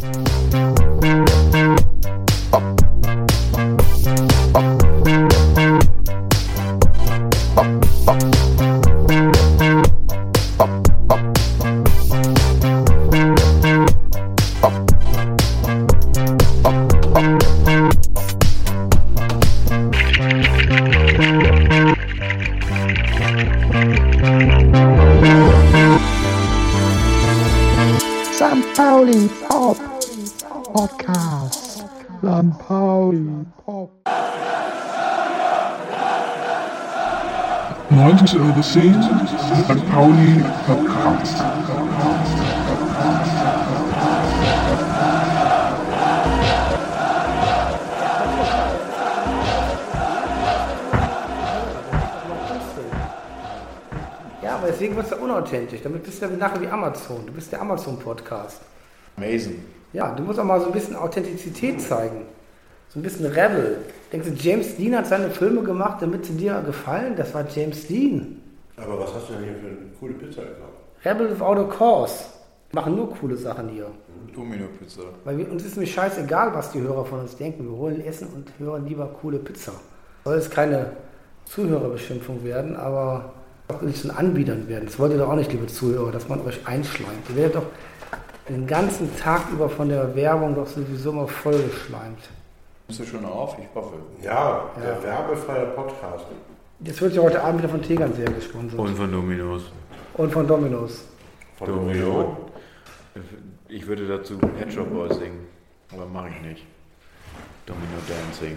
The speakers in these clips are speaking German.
St. 90 over 10, St. Pauli Podcast. Ja, aber deswegen wird es ja unauthentisch. Damit bist du ja nachher wie Amazon. Du bist der Amazon-Podcast. Amazing. Ja, du musst auch mal so ein bisschen Authentizität zeigen. So ein bisschen Rebel. Denkst du, James Dean hat seine Filme gemacht, damit sie dir gefallen? Das war James Dean. Aber was hast du denn hier für eine coole Pizza gekauft? Rebel without a cause. Machen nur coole Sachen hier. Domino-Pizza. Weil wir, uns ist nämlich scheißegal, was die Hörer von uns denken. Wir holen Essen und hören lieber coole Pizza. Soll es keine Zuhörerbeschimpfung werden, aber auch nicht ein Anbietern werden. Das wollt ihr doch auch nicht, liebe Zuhörer, dass man euch einschleimt. Ihr werdet doch den ganzen Tag über von der Werbung doch sowieso mal vollgeschleimt. Bist du schon auf? Ich hoffe. Ja, der Ja. werbefreie Podcast. Jetzt wird ja heute Abend wieder von Tegernseher gesponsert. Und von Dominos. Und von Dominos. Von Domino. Ich würde dazu Pet Shop Boys singen, aber mache ich nicht. Domino Dancing.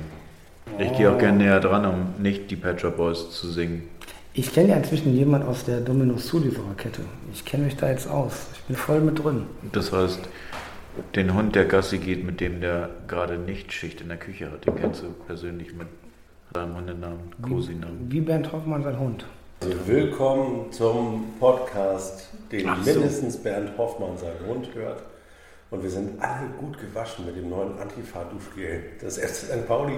Ich gehe auch gerne näher dran, um nicht die Pet Shop Boys zu singen. Ich kenne ja inzwischen jemanden aus der Dominos Zuliefererkette. Ich kenne mich da jetzt aus. Ich bin voll mit drin. Das heißt, den Hund, der Gassi geht, mit dem der gerade nicht Schicht in der Küche hat, den kennst du persönlich mit seinem Hundenamen, Cosi-Namen. Wie Bernd Hoffmann sein Hund. Also willkommen zum Podcast, den Ach so. mindestens Bernd Hoffmann seinen Hund hört. Und wir sind alle gut gewaschen mit dem neuen Antifa-Duschgel. Das FC St. Pauli.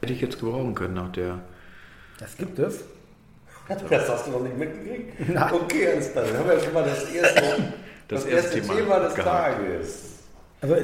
Hätte ich jetzt gebrauchen können nach der. Das gibt es. Das hast du noch nicht mitgekriegt? Nein. Okay. Dann haben wir schon mal das erste, das Das erste erste Thema, Thema des gehabt. Tages. Also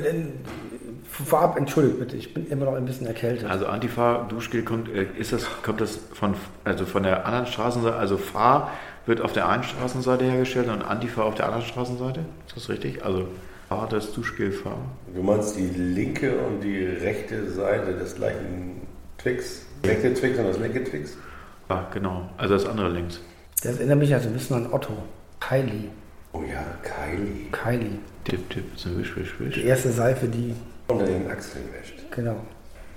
vorab, entschuldigt bitte, ich bin immer noch ein bisschen erkältet. Also Antifa Duschgel kommt, äh, ist das, kommt das von, also von der anderen Straßenseite, also Fahr wird auf der einen Straßenseite hergestellt und Antifa auf der anderen Straßenseite? Ist das richtig? Also Fahr das Duschgel Fahr. Du meinst die linke und die rechte Seite des gleichen Twix? Rechte Twix und das linke Twix? Ah, genau. Also das andere links. Das erinnert mich also ein bisschen an Otto. Kylie. Oh ja, Kylie. Kylie. Tipp, tipp, so wisch, wisch, Die wisch. erste Seife, die, Unter den Achseln wäscht. genau.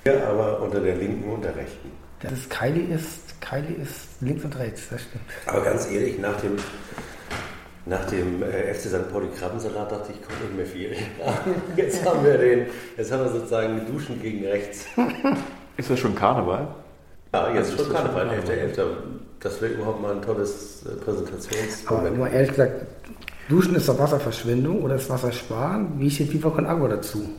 Hier aber unter der linken und der rechten. Das ist Kylie ist, Kylie ist links und rechts, das stimmt. Aber ganz ehrlich, nach dem, nach dem äh, FC St. Pauli Krabbensalat dachte ich, kommt nicht mehr viel. Jetzt haben wir den, jetzt haben wir sozusagen Duschen gegen rechts. Ist das schon Karneval? Ja, jetzt Also schon Karneval, schon 11.11. Das wäre überhaupt mal ein tolles äh, Aber Präsentationsmoment. mal ehrlich gesagt, Duschen ist doch Wasserverschwendung oder ist Wasser sparen? Wie steht Viva con Agua dazu?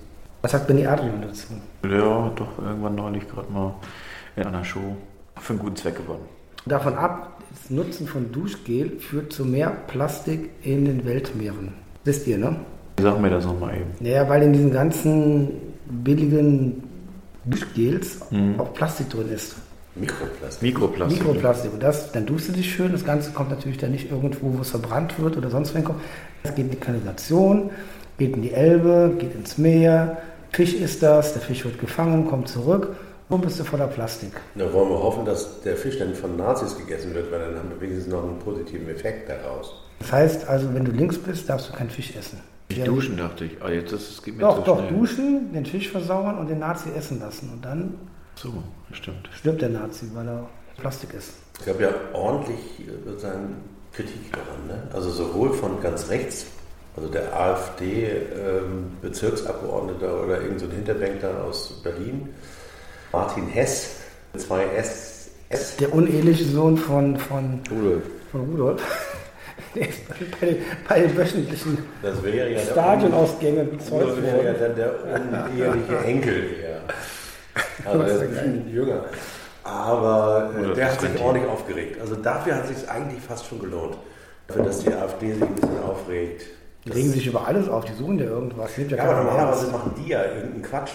Was sagt Benny Adrian dazu? Ja, doch irgendwann neulich gerade mal in einer Show für einen guten Zweck gewonnen. Davon ab, das Nutzen von Duschgel führt zu mehr Plastik in den Weltmeeren. Wisst ihr, ne? Sag mir das nochmal eben. Naja, weil in diesen ganzen billigen Duschgels auch Plastik drin ist. Mikroplastik. Mikroplastik. Mikroplastik. Und das, dann duschst du dich schön. Das Ganze kommt natürlich dann nicht irgendwo, wo es verbrannt wird oder sonst wohin kommt. Das geht in die Kanalisation, geht in die Elbe, geht ins Meer. Fisch ist das, der Fisch wird gefangen, kommt zurück. Und bist du voller Plastik. Da wollen wir hoffen, dass der Fisch dann von Nazis gegessen wird, weil dann haben wir wenigstens noch einen positiven Effekt daraus. Das heißt also, wenn du links bist, darfst du keinen Fisch essen. Nicht duschen, dachte ich. Ah, jetzt ist es geht mir Doch, zu doch, schnell. duschen, den Fisch versauern und den Nazi essen lassen. Und dann So, stimmt. stirbt der Nazi, weil er Plastik ist. Es gab ja ordentlich äh, sozusagen Kritik daran. Ne? Also sowohl von ganz rechts, also der AfD-Bezirksabgeordneter oder irgendein so ein Hinterbänkler aus Berlin, Martin Hess, zwei S, S, Der uneheliche Sohn von, von, Rudolf. von Rudolf. Der ist bei den, bei den wöchentlichen das wäre ja Stadionausgängen das bezeugt wäre ja worden. dann der uneheliche Enkel eher. Also er ist ein bisschen jünger. Aber äh, der hat sich Ventil. ordentlich aufgeregt. Also dafür hat es sich eigentlich fast schon gelohnt. Dafür, dass die AfD sich ein bisschen aufregt. Die regen sich über alles auf, die suchen ja irgendwas. Ja, Ja, aber normalerweise machen die ja irgendeinen Quatsch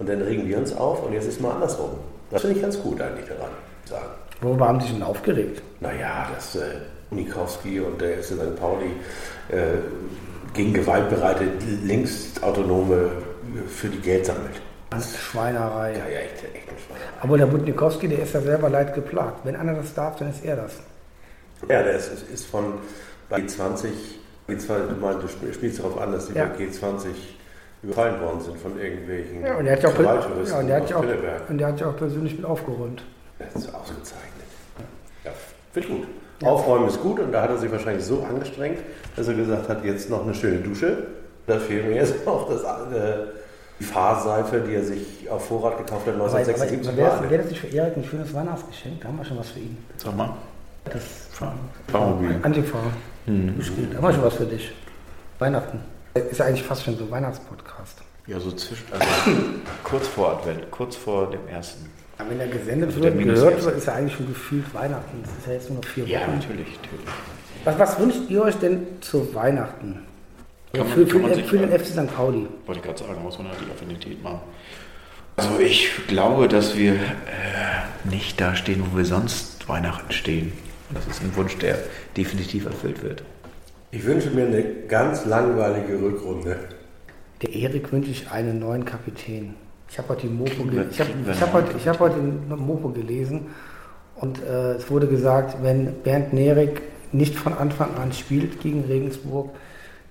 und dann regen wir uns auf und jetzt ist mal andersrum. Das finde ich ganz gut eigentlich daran. Sagen. Worüber haben sie sich denn aufgeregt? Naja, dass äh, Nikowski und der FC St. Pauli äh, gegen gewaltbereite Linksautonome für die Geld sammelt. Das ist Schweinerei. Ja, ja, echt, echt ein Schwein. Aber der Budnikowski, der ist ja selber leid geplagt. Wenn einer das darf, dann ist er das. Ja, der ist, ist von bei G20, G20 du meinst, du spielst darauf an, dass die Ja. bei G20 überfallen worden sind von irgendwelchen Ja, und der hat ja auch, ja, und der hat ja auch, und der hat ja auch persönlich mit aufgeräumt. Das ist ausgezeichnet. Ja, finde ich gut. Aufräumen ist gut und da hat er sich wahrscheinlich so angestrengt, dass er gesagt hat, jetzt noch eine schöne Dusche. Da fehlt mir jetzt noch das, äh, Fahrseife, die er sich auf Vorrat gekauft hat Aber, aber, 1976. aber wäre das, nicht für Erik ein schönes Weihnachtsgeschenk? Da haben wir schon was für ihn. Sag mal. Das Fahrmobil. Antifa. Gespielt. Da haben wir schon was für dich. Weihnachten. Ist ja eigentlich fast schon so ein Weihnachtspodcast. Ja, so zwischen, also kurz vor Advent, kurz vor dem ersten. Aber wenn er gesendet Also wird, gehört wird, ist ja eigentlich schon gefühlt Weihnachten. Das ist ja jetzt nur noch vier Wochen. Ja, natürlich, natürlich. Was, was wünscht ihr euch denn zu Weihnachten? Ja, für, für, den- sich für den. FC St. Pauli. Wollte ich gerade sagen, muss man halt die Affinität machen. Also ich glaube, dass wir äh, nicht da stehen, wo wir sonst Weihnachten stehen. Das ist ein Wunsch, der definitiv erfüllt wird. Ich wünsche mir eine ganz langweilige Rückrunde. Der Erik wünsche ich einen neuen Kapitän. Ich habe heute die Mopo, Kriegen ge wir- ich hab, ich hab heute, ich hab heute den Mopo gelesen und äh, es wurde gesagt, wenn Bernd Nerik nicht von Anfang an spielt gegen Regensburg,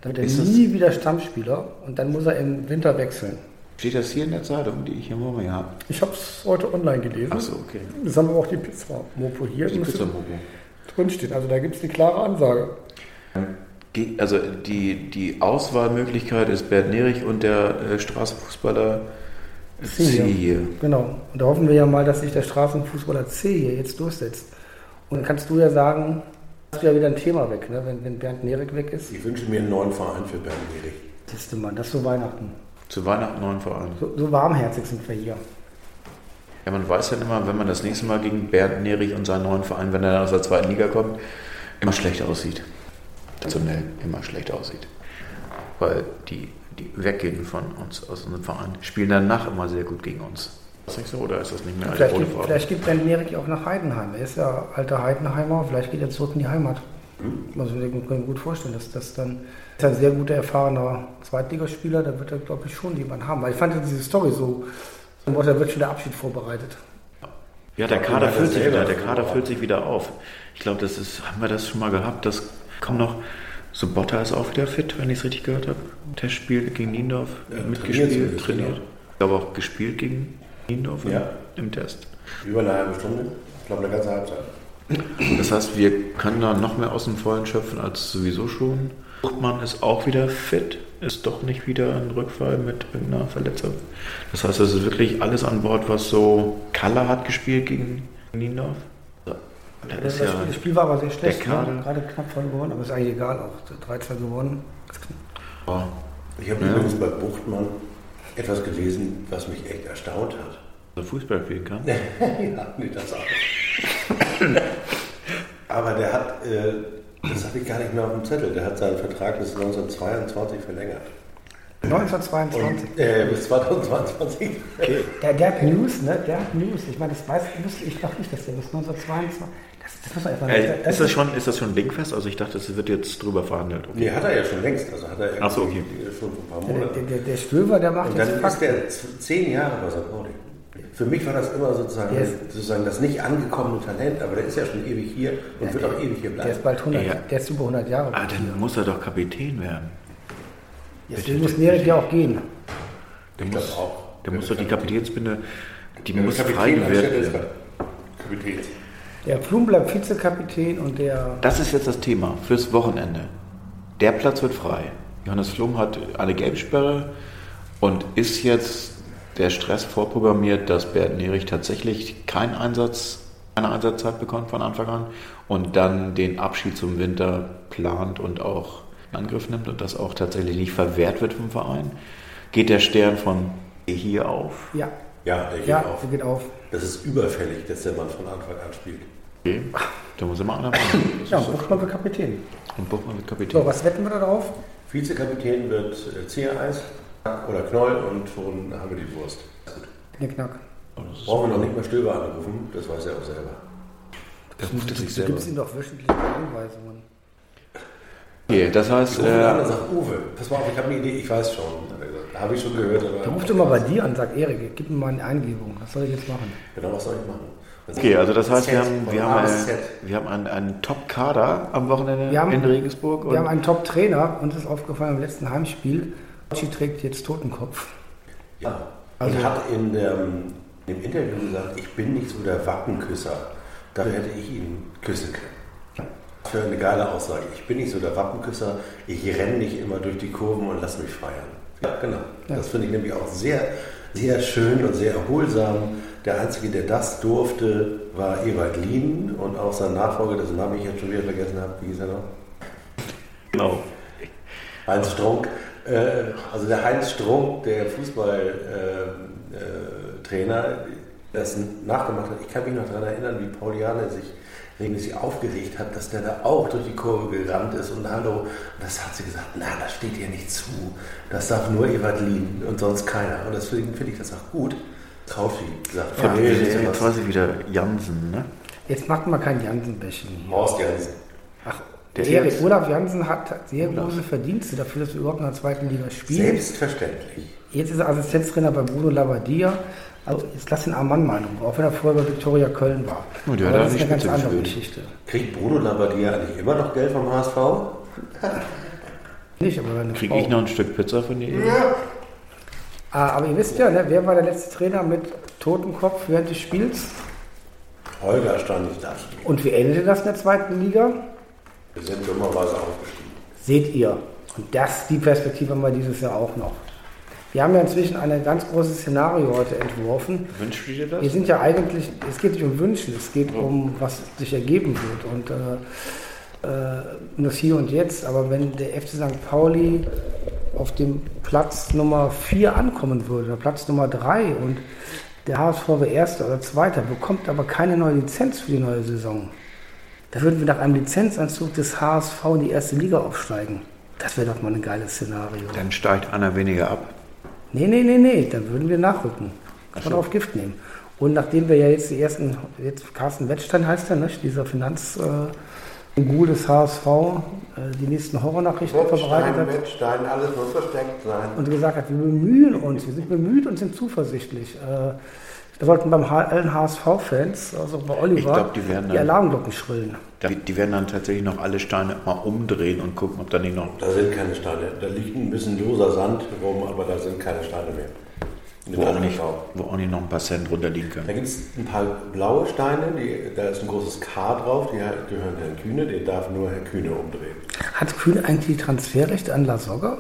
dann wird er nie wieder Stammspieler und dann muss er im Winter wechseln. Steht das hier in der Zeitung, die ich hier mir habe? Ich habe es heute online gelesen. Achso, okay. Das haben wir auch die Pizza Mopo hier. Die müsste Pizzamobo. drinstehen. Also da gibt es eine klare Ansage. Also die, die Auswahlmöglichkeit ist Bert Nerich und der äh, Straßenfußballer Ziehe. Ziehe. Genau. Und da hoffen wir ja mal, dass sich der Straßenfußballer C hier jetzt durchsetzt. Und dann kannst du ja sagen, hast du ja wieder ein Thema weg, ne? wenn, wenn Bernd Nerik weg ist. Ich wünsche mir einen neuen Verein für Bernd Erich. Siehst du mal, das ist so Weihnachten. Zu Weihnachten neuen Verein. So, so warmherzig sind wir hier. Ja, man weiß ja immer, wenn man das nächste Mal gegen Bernd Nerich und seinen neuen Verein, wenn er dann aus der zweiten Liga kommt, immer schlecht aussieht. Traditionell immer schlecht aussieht. Weil die, die weggehen von uns aus unserem Verein, spielen danach immer sehr gut gegen uns. Ist das nicht so oder ist das nicht mehr Vielleicht geht, Frage? vielleicht geht Bernd Nerik auch nach Heidenheim. Er ist ja alter Heidenheimer, vielleicht geht er zurück in die Heimat. Also ich kann mir gut vorstellen, dass das dann ist ein sehr guter, erfahrener Zweitligaspieler, da wird er, glaube ich, schon jemand haben. Weil ich fand ja diese Story so, so da wird schon der Abschied vorbereitet. Ja, der Kader füllt sich wieder, der Kader füllt sich wieder auf. Ich glaube, das ist, haben wir das schon mal gehabt, das kommt noch. So Botta ist auch wieder fit, wenn ich es richtig gehört habe. Testspiel gegen Niendorf, Ja, trainiert mitgespielt, zumindest, trainiert. genau. Ich glaube auch gespielt gegen Niendorf im- Ja. im Test. Über eine halbe Stunde. Ich glaube, eine ganze Halbzeit. Das heißt, wir können da noch mehr aus dem Vollen schöpfen als sowieso schon. Buchmann ist auch wieder fit, ist doch nicht wieder ein Rückfall mit irgendeiner Verletzung. Das heißt, es ist wirklich alles an Bord, was so Kaller hat gespielt gegen Niendorf. Da Das, ist ja, Spiel, das Spiel war aber sehr schlecht. der Kader- Ne? Gerade knapp verloren, aber ist eigentlich egal auch. 13 gewonnen. Das oh, Ich habe Ja. übrigens bei Buchtmann etwas gelesen, was mich echt erstaunt hat. Fußball spielen kann. ja, nee, das auch. Aber der hat, äh, das habe ich gar nicht mehr auf dem Zettel, der hat seinen Vertrag bis 1922 verlängert. 1922. Und, äh, bis 2022. Der, der hat News, ne? Der hat News. Ich meine, das weiß wusste ich doch nicht, dass der bis 1922. Das, das muss man einfach Äh, ist, das schon, ist das schon dingfest? Also ich dachte, es wird jetzt drüber verhandelt. Okay. Nee, hat er ja schon längst. Also hat er Ach so, okay. schon vor ein paar Der, Monaten. der, der, der Stöver, der macht Und jetzt dann ist der z- zehn Jahre bei St. Pauli. Für mich war das immer sozusagen, Der ist- sozusagen das nicht angekommene Talent, aber der ist ja schon ewig hier und wird auch ewig hier Der ist bleiben. bald 100, Ja. der ist über 100 Jahre Ah, dann muss er doch Kapitän werden. Deswegen muss Nerik ja auch gehen. Der Ich muss, auch. der muss doch die Kapitänsbinde, die Der muss frei Kapitän werden. Kapitäns. Der Flum bleibt Vizekapitän und der. Das ist jetzt das Thema fürs Wochenende. Der Platz wird frei. Johannes Flum hat eine Gelbsperre und ist jetzt der Stress vorprogrammiert, dass Bert Nerich tatsächlich keinen Einsatz, keine Einsatzzeit bekommt von Anfang an und dann den Abschied zum Winter plant und auch in Angriff nimmt und das auch tatsächlich nicht verwehrt wird vom Verein. Geht der Stern von hier auf? Ja, Ja, der geht ja, auf. der geht auf. Das ist überfällig, dass der Mann von Anfang an spielt. Okay. Da muss immer einer machen. Ja, und Buchmann wird Kapitän. Und Buchmann wird So, Kapitän. was wetten wir da drauf? Vizekapitän wird äh, Ziereis oder Knoll und schon haben wir die Wurst. Gut. Knickknack. Brauchen wir noch nicht mal Stöber anrufen, das weiß er auch selber. Der ruft es sich Du selber. gibst ihm doch wöchentliche Anweisungen. Okay, das heißt, Uwe an äh, und sagt, Uwe, pass mal auf, ich habe eine Idee, ich weiß schon. Er. Habe ich schon gehört, Der aber ruft immer bei dir an und sagt, Erik, gib mir mal eine Eingebung. Was soll ich jetzt machen? genau, was soll ich machen? Okay, also das heißt, wir haben, wir haben, Z. wir haben einen, einen Top-Kader am Wochenende Wir haben- in Regensburg. Wir haben einen Top-Trainer. Uns ist aufgefallen im letzten Heimspiel, Bocci trägt jetzt Totenkopf. Ja, Also- und hat in dem, im Interview gesagt, ich bin nicht so der Wappenküsser. Dafür hätte ich ihn küssen können. Für eine geile Aussage. Ich bin nicht so der Wappenküsser, ich renne nicht immer durch die Kurven und lass mich feiern. Ja, genau. Das finde ich nämlich auch sehr, sehr schön und sehr erholsam. Der Einzige, der das durfte, war Ewald Lien und auch sein Nachfolger, dessen Namen ich jetzt schon wieder vergessen habe. Wie hieß er noch? genau. Heinz Strunk. Äh, also der Heinz Strunk, der Fußballtrainer, das nachgemacht hat. Ich kann mich noch daran erinnern, wie Pauliane sich regelmäßig aufgeregt hat, dass der da auch durch die Kurve gerannt ist und hallo, und das hat sie gesagt, na, das steht ihr nicht zu. Das darf nur Ewald Lien und sonst keiner. Und deswegen finde ich das auch gut. Traufi sagt, Ja, jetzt weiß ich wieder Jansen, ne? Jetzt macht mal kein Jansen-Bächen. Horst Jansen. Der Erik, jetzt- Olaf Jansen hat sehr große Verdienste dafür, dass wir überhaupt in der zweiten Liga spielen. Selbstverständlich. Jetzt ist er Assistenztrainer bei Bruno Labbadia. Also jetzt lass den armen Mann Meinung, auch wenn er vorher bei Viktoria Köln war. Oh, der hat Aber da das ist eine ganz andere. Geschichte. Kriegt Bruno Labbadia eigentlich immer noch Geld vom HSV? Nicht, aber eine Kriege ich noch ein Stück Pizza von dir? Ah, aber ihr wisst ja, ne, wer war der letzte Trainer mit Totenkopf während des Spiels? Holger stand nicht da. Und wie endete das in der zweiten Liga? Wir sind dummerweise aufgestiegen. Seht ihr. Und das, die Perspektive haben wir dieses Jahr auch noch. Wir haben ja inzwischen ein ganz großes Szenario heute entworfen. Wünschst du dir das? Wir sind ja eigentlich, es geht nicht um Wünschen, es geht um, was sich ergeben wird. Und äh, äh, das Hier und Jetzt. Aber wenn der FC St. Pauli auf dem Platz Nummer 4 ankommen würde, oder Platz Nummer 3 und der HSV wäre Erster oder Zweiter, bekommt aber keine neue Lizenz für die neue Saison, da würden wir nach einem Lizenzanzug des HSV in die erste Liga aufsteigen. Das wäre doch mal ein geiles Szenario. Dann steigt einer weniger ab. Nee, nee, nee, nee, dann würden wir nachrücken. Kann man auf Gift nehmen. Und nachdem wir ja jetzt die ersten, jetzt Carsten Wettstein heißt er, ne, dieser Finanz äh, Ghoul des HSV, äh, die nächsten Horrornachrichten verbreitet hat Wettstein, alles muss versteckt sein. und gesagt hat, wir bemühen uns, wir sind bemüht und sind zuversichtlich. Da sollten beim H allen HSV-Fans, also bei Oliver, Ich glaub, die werden die dann- Alarmglocken schrillen. Die, die werden dann tatsächlich noch alle Steine mal umdrehen und gucken, ob da nicht noch. Da sind keine Steine. Da liegt ein bisschen loser Sand rum, aber da sind keine Steine mehr. Wo auch, nicht, wo auch nicht noch ein paar Cent runterliegen Da können. gibt es ein paar blaue Steine, die, da ist ein großes K drauf, die gehören Herrn Kühne, den darf nur Herr Kühne umdrehen. Hat Kühn eigentlich die Transferrechte an La Soga?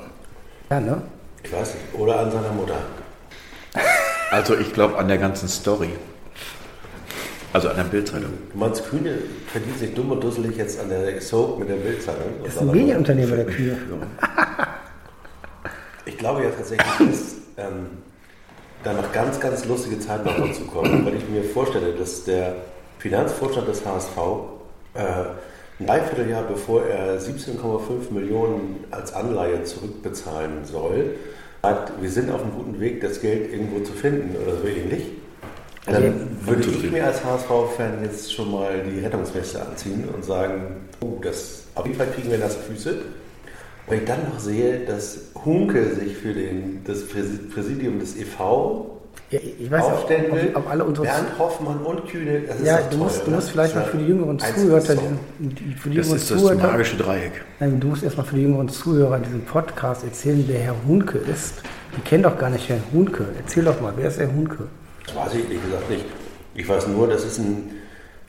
Ja, ne? Ich weiß nicht. Oder an seiner Mutter. Also ich glaube an der ganzen Story. Also an der Bildzeitung. Du meinst, Kühne verdient sich dumm und dusselig jetzt an der Soap mit der Bildzeitung? Das ist ein Medienunternehmer, der Kühne. Ich glaube ja tatsächlich, dass ähm, da noch ganz, ganz lustige Zeiten noch dazu kommen, weil ich mir vorstelle, dass der Finanzvorstand des HSV äh, ein Dreivierteljahr bevor er 17,5 Millionen als Anleihe zurückbezahlen soll, sagt, wir sind auf einem guten Weg, das Geld irgendwo zu finden oder so ähnlich. Also, Dann würde ich mir als HSV-Fan jetzt schon mal die Rettungsweste anziehen und sagen, oh, das, auf jeden Fall kriegen wir nasse Füße. Wenn ich dann noch sehe, dass Hunke sich für den, das Präsi- Präsidium des EV Ja, ich weiß aufstellen will, ob alle unsere Bernd Hoffmann und Kühne, das ist Ja, du toll, musst, du musst vielleicht Das mal für die jüngeren Zuhörer, für die Das jüngeren ist das Zuhörer, magische Dreieck. nein, du musst erstmal für die jüngeren Zuhörer in diesem Podcast erzählen, wer Herr Hunke ist. Die kennen doch gar nicht Herrn Hunke. Erzähl doch mal, wer ist Herr Hunke? Das weiß ich ehrlich gesagt nicht. Ich weiß nur, das ist ein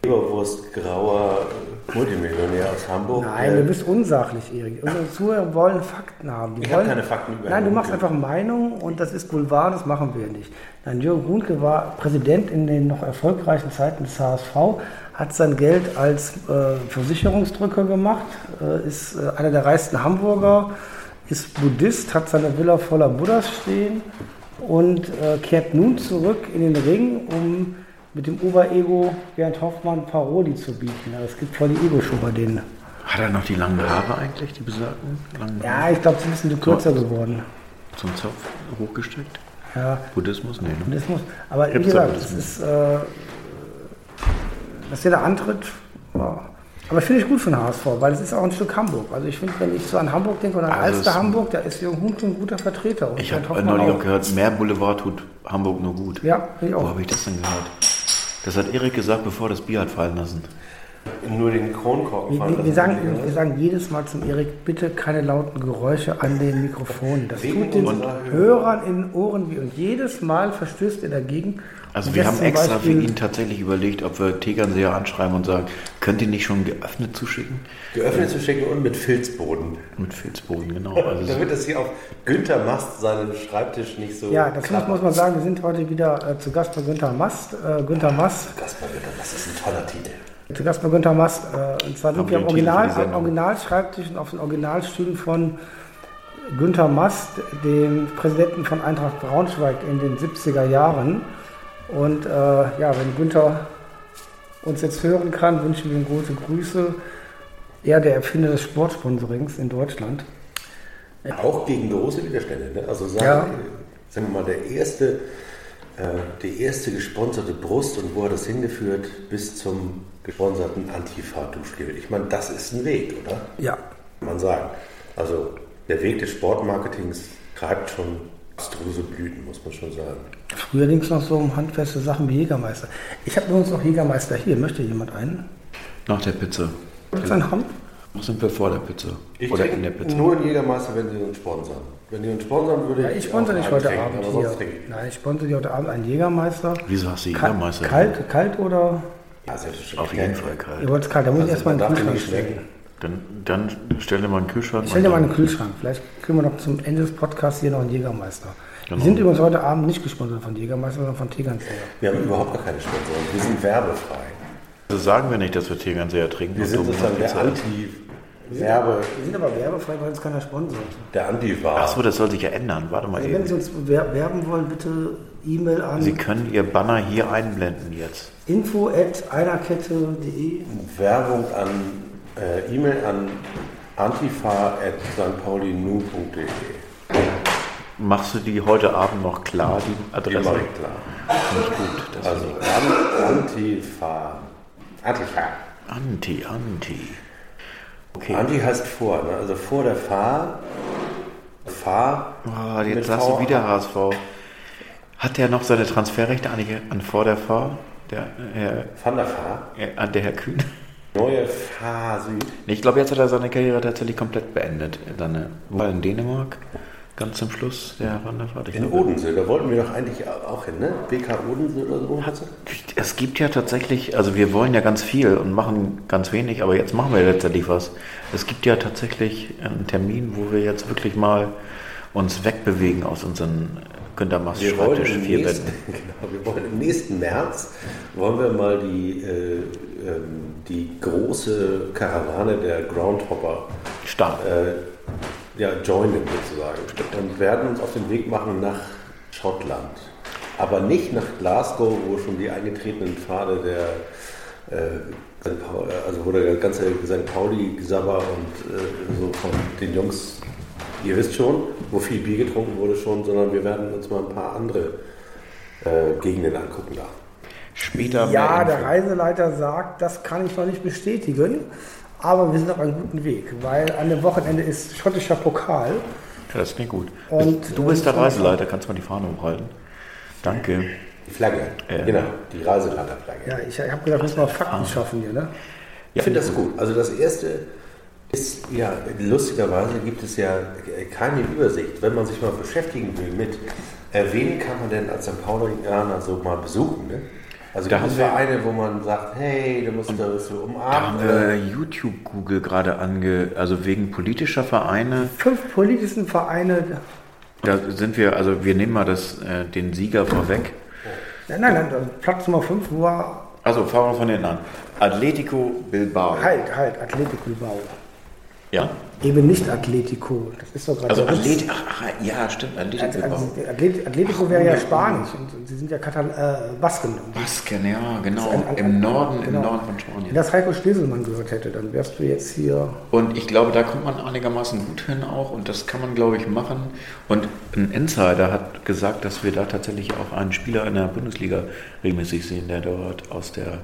Leberwurst-grauer Multimillionär aus Hamburg. Nein, du bist unsachlich, Erik. Unsere Zuhörer wollen Fakten haben. Die Ich habe wollen, keine Fakten über Nein, du machst einfach Meinung und das ist Boulevard, das machen wir nicht. Jürgen Hunke war Präsident in den noch erfolgreichen Zeiten des HSV, hat sein Geld als äh, Versicherungsdrücker gemacht, äh, ist äh, einer der reichsten Hamburger, ist Buddhist, hat seine Villa voller Buddhas stehen und äh, kehrt nun zurück in den Ring, um mit dem Oberego Bernd Hoffmann Paroli zu bieten. Es gibt voll die Ego-Show bei denen. Hat er noch die langen Haare eigentlich, die besagten? Langen Ja, ich glaube, sie sind ein bisschen kürzer geworden. Zum Zopf hochgesteckt? Ja, Buddhismus? Nee, ne? Buddhismus. Aber wie Gibt's gesagt, es das ist, äh, dass der da antritt, ja. aber finde ich gut für den HSV, weil es ist auch ein Stück Hamburg. Also ich finde, wenn ich so an Hamburg denke oder an Also Alster Hamburg, da ist Jürgen Hunt ein guter Vertreter. Und Ich habe neulich auch gehört, mehr Boulevard tut Hamburg nur gut. Ja, ich Wo auch. habe ich das denn gehört? Das hat Erik gesagt, bevor das Bier hat fallen lassen. Nur den Kronkorken Wir, fallen wir, sagen, wir sagen jedes Mal zum Erik, bitte keine lauten Geräusche an den Mikrofonen. Das Wegen tut den Hörern in den Ohren weh. Und jedes Mal verstößt er dagegen. Also Und wir haben extra für Beispiel- ihn tatsächlich überlegt, ob wir Tegernseher anschreiben und sagen, könnt ihr nicht schon geöffnet zuschicken? Geöffnet zu schicken und mit Filzboden. Mit Filzboden, genau. Also Damit das hier auf Günther Mast seinen Schreibtisch nicht so. Ja, das muss, muss man sagen. Wir sind heute wieder äh, zu Gast bei Günther Mast. Äh, Günther Mast Gaspar Günther, das ist ein toller Titel. Zu Gast bei Günther Mast. Äh, und zwar sind wir am Original, am Originalschreibtisch und auf den Originalstühlen von Günther Mast, dem Präsidenten von Eintracht Braunschweig in den 70er Jahren. Und äh, ja, wenn Günther uns jetzt hören kann, wünschen wir ihm große Grüße. Er, der Erfinder des Sportsponsorings in Deutschland. Auch gegen große Widerstände. Ne? Also sagen, Ja. sagen wir mal, der erste, äh, die erste gesponserte Brust und wo hat das hingeführt bis zum gesponserten Antifa-Duschgel. Ich meine, das ist ein Weg, oder? Ja, Kann man sagen. Also der Weg des Sportmarketings treibt schon abstruse Blüten, muss man schon sagen. früher ging es noch so um handfeste Sachen wie Jägermeister. Ich habe übrigens noch Jägermeister hier. Möchte jemand einen? nach der Pizza. Willst du einen haben? Sind wir vor der Pizza? Ich Oder in der Pizza? nur einen Jägermeister, wenn sie uns sponsern. Wenn die uns sponsern, würde Ja, ich sponsere dich heute trinken, Abend hier. Nein, ich sponsere dir heute Abend einen Jägermeister. Wieso hast du Jägermeister? Kalt, kalt oder? Ja, selbstverständlich. Auf jeden Fall kalt. Ihr wollt es kalt, da muss ich Also, erstmal in den man darf Kühlschrank stellen. Dann, dann stell dir mal einen Kühlschrank. Ich stell dir mal einen dann- Kühlschrank. Vielleicht kriegen wir noch zum Ende des Podcasts hier noch einen Jägermeister. Genau. Wir sind übrigens heute Abend nicht gesponsert von Jägermeister, sondern von Tegernseher. Wir haben überhaupt gar keine Sponsoren. Wir sind werbefrei. Also sagen wir nicht, dass wir Tegernseher trinken. Wir sind sozusagen der Anti-Werbe, Wir sind aber werbefrei, weil uns keiner sponsert. der Anti-War. Achso, das soll sich ja ändern. Warte mal Also wenn Sie uns wer- werben wollen, bitte E-Mail an Sie können Ihr Banner hier einblenden jetzt. info at einerkette.de. Werbung an äh, E-Mail an antifa.stpaulinu.de. Machst du die heute Abend noch klar, die Adresse? Immer klar. Ich gut. Das Also an, Antifa. Antifa. Anti, Anti. Okay. Anti heißt vor, ne? also vor der Fahr. Fahr. Oh, jetzt sagst du wieder HSV. Hat der noch seine Transferrechte eigentlich an vor der Fahr? Der Herr, Van der Fahr. äh, an der Herr Kühn? Neue Fahr Süd. Nee, Ich glaube, jetzt hat er seine Karriere tatsächlich komplett beendet. Seine, war in Dänemark, ganz zum Schluss, der. Ich In glaube, Odense, da wollten wir doch eigentlich auch hin, ne? BK Odense oder so. Hat, es gibt ja tatsächlich, also wir wollen ja ganz viel und machen ganz wenig, aber jetzt machen wir letztendlich was. Es gibt ja tatsächlich einen Termin, wo wir jetzt wirklich mal uns wegbewegen aus unseren Günter Mast Wir wollen, Schreibtisch im vier nächsten, genau, wir wollen im nächsten März wollen wir mal die, äh, ähm, die große Karawane der Groundhopper Stark. äh, ja, joinen sozusagen und werden uns auf den Weg machen nach Schottland. Aber nicht nach Glasgow, wo schon die eingetretenen Pfade der äh, St. Paul, also wo der ganze St. Pauli-Sabber und äh, so von den Jungs, ihr wisst schon, wo viel Bier getrunken wurde schon, sondern wir werden uns mal ein paar andere äh, Gegenden angucken da. Später Ja, der. Reiseleiter sagt, das kann ich noch nicht bestätigen, aber wir sind auf einem guten Weg, weil an dem Wochenende ist schottischer Pokal. Ja, das klingt gut. Und, du bist der äh, Reiseleiter, kannst du mal die Fahne hochhalten? Danke. Die Flagge, Ja. genau, die Reiseleiterflagge. Ja, ich, ich habe gedacht, wir müssen mal Fakten schaffen hier, ne? Ich finde das gut. Also das erste ist, ja, lustigerweise gibt es ja keine Übersicht, wenn man sich mal beschäftigen will mit, äh, wen kann man denn als St. Paulianer so mal besuchen, ne? Also Da haben wir- Vereine, wo man sagt, hey, du musst da so Da umarmen. haben oder- wir YouTube-Google gerade ange... Also wegen politischer Vereine, Fünf politischen Vereine. da sind wir, also wir nehmen mal das, äh, den Sieger vorweg. Nein, nein, nein, Platz Nummer 5 war Also fangen wir von hinten an. Atletico Bilbao. halt, halt, Athletic Bilbao. Ja? Eben nicht Atletico. Das ist doch gerade Also. Athlet, ach, ach, ja, stimmt, Athletic Also, also, Athlet- Atletico wäre ja Spanisch und, und sie sind ja Katal äh, Basken. Basken, ja, genau. ein- ein- Im Norden, genau. im Norden von wenn Spanien. das Heiko Steselmann gehört hätte, dann wärst du jetzt hier. Und ich glaube, da kommt man einigermaßen gut hin auch und das kann man, glaube ich, machen. Und ein Insider hat gesagt, dass wir da tatsächlich auch einen Spieler in der Bundesliga regelmäßig sehen, der dort aus der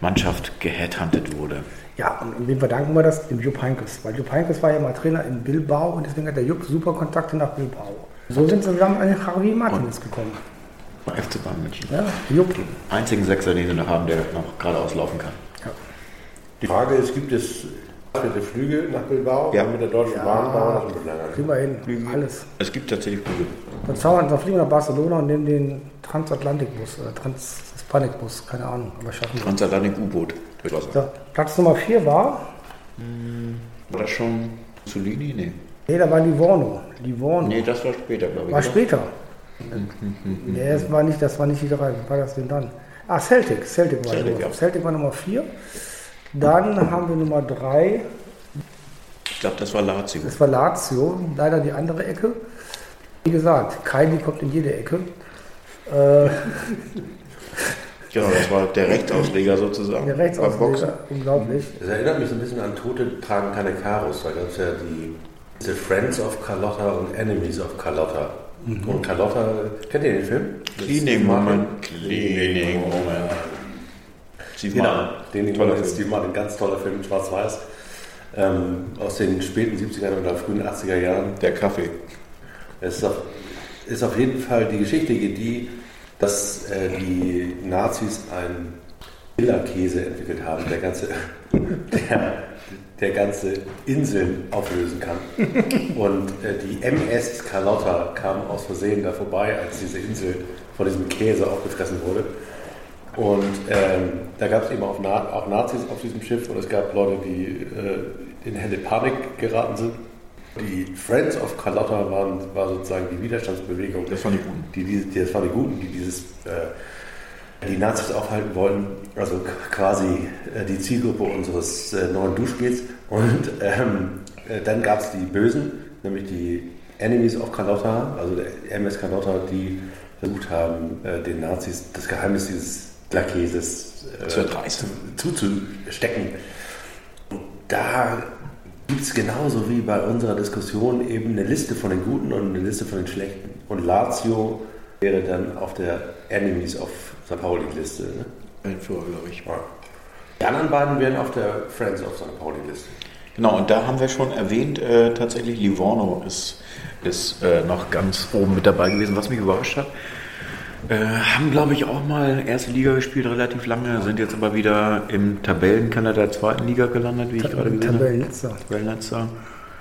Mannschaft geheadhuntet wurde. Ja, und, und wem verdanken wir das? Dem Jupp Heynckes. Weil Jupp Heynckes war ja mal Trainer in Bilbao und deswegen hat der Jupp super Kontakte nach Bilbao. So sind sie zusammen an den Javi Martinez gekommen. FC Bayern München. Ja, Jupp. Einzigen Sechser, den sie noch haben, der noch geradeaus laufen kann. Die Frage ist, gibt es mit Flüge nach Bilbau? Ja. Mit der Deutschen Ja. Bahn dauert das. Kriegen wir hin. Alles. Es gibt tatsächlich Flüge. Dann, zaubern, dann fliegen wir nach Barcelona und nehmen den Transatlantikbus, äh, Transhispanikbus, keine Ahnung, aber schaffen wir. Transatlantik U-Boot. durch Wasser. So, Platz Nummer 4 war, War das schon Mussolini? Nee. nee, da war Livorno. Livorno. Nee, das war später, glaube ich. War oder? später. Nee, das war nicht, das war nicht die drei. Was war das denn dann? Ah, Celtic. Celtic war, Celtic, ja. Celtic war Nummer 4. Dann haben wir Nummer 3. Ich glaube, das war Lazio. Das war Lazio. Leider die andere Ecke. Wie gesagt, Kylie kommt in jede Ecke. Äh, Genau, das war der Rechtsausleger sozusagen. der. Rechtsausleger, unglaublich. Das erinnert mich so ein bisschen an Tote tragen keine Karos. Da gab es ja die diese Friends of Carlotta und Enemies of Carlotta. Und Carlotta, kennt ihr den Film? Cleaning Moment. Cleaning Moment. Steve Genau, Martin. den Toller Film. Steve Martin, ganz toller Film, schwarz-weiß. Ähm, aus den späten 70er oder frühen 80er Jahren. Der Kaffee. Es ist auf, ist auf jeden Fall die Geschichte die, dass äh, die Nazis einen Killerkäse entwickelt haben, der ganze, der, der ganze Inseln auflösen kann. Und äh, die MS Carlotta kam aus Versehen da vorbei, als diese Insel von diesem Käse aufgefressen wurde. Und ähm, da gab es eben auch, Na auch Nazis auf diesem Schiff und es gab Leute, die äh, in helle Panik geraten sind. Die Friends of Carlotta waren, war sozusagen die Widerstandsbewegung. Das waren die Guten. Die, die, das waren die Guten, die dieses, äh, die Nazis aufhalten wollten. Also quasi äh, die Zielgruppe unseres äh, neuen Duschgels. Und ähm, äh, dann gab es die Bösen, nämlich die Enemies of Carlotta, also der MS Carlotta, die versucht haben, äh, den Nazis das Geheimnis dieses Lakäses äh, Zu zuzustecken. Und da gibt es genauso wie bei unserer Diskussion eben eine Liste von den Guten und eine Liste von den Schlechten. Und Lazio wäre dann auf der Enemies of St. Pauli-Liste. Ne? Ein Führer, glaube ich. Die anderen beiden wären auf der Friends of St. Pauli-Liste. Genau, und da haben wir schon erwähnt, äh, tatsächlich Livorno ist, ist äh, noch ganz oben mit dabei gewesen, was mich überrascht hat. Äh, haben, glaube ich, auch mal erste Liga gespielt, relativ lange, sind jetzt aber wieder im Tabellenkeller der zweiten Liga gelandet, wie ich gerade gesehen habe. Tabellenletzter. Tabellenletzter.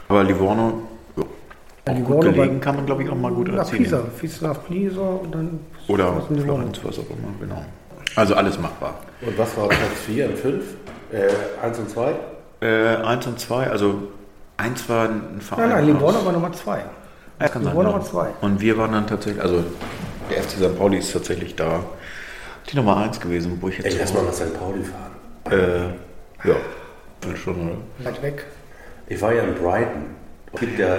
Aber Livorno, ja, auch Livorno gut gelegen, kann man, glaube ich, auch mal gut erzählen. Pisa. Pisa nach Pisa und dann. Oder. Florenz, was auch immer, genau. Also alles machbar. Und was war Platz 4 und 5? Äh, 1 und 2? Äh, eins und zwei, also eins war ein Verein. Nein, nein, Livorno aus- war Nummer 2. Ja, kann sein, Livorno ja. war zwei. Und wir waren dann tatsächlich, also der FC St. Pauli ist tatsächlich da die Nummer eins gewesen, wo ich Ey, jetzt lass so, mal nach St. Pauli fahren. äh, ja, schon, oder? Weit weg. Ich war ja in Brighton. Es gibt ja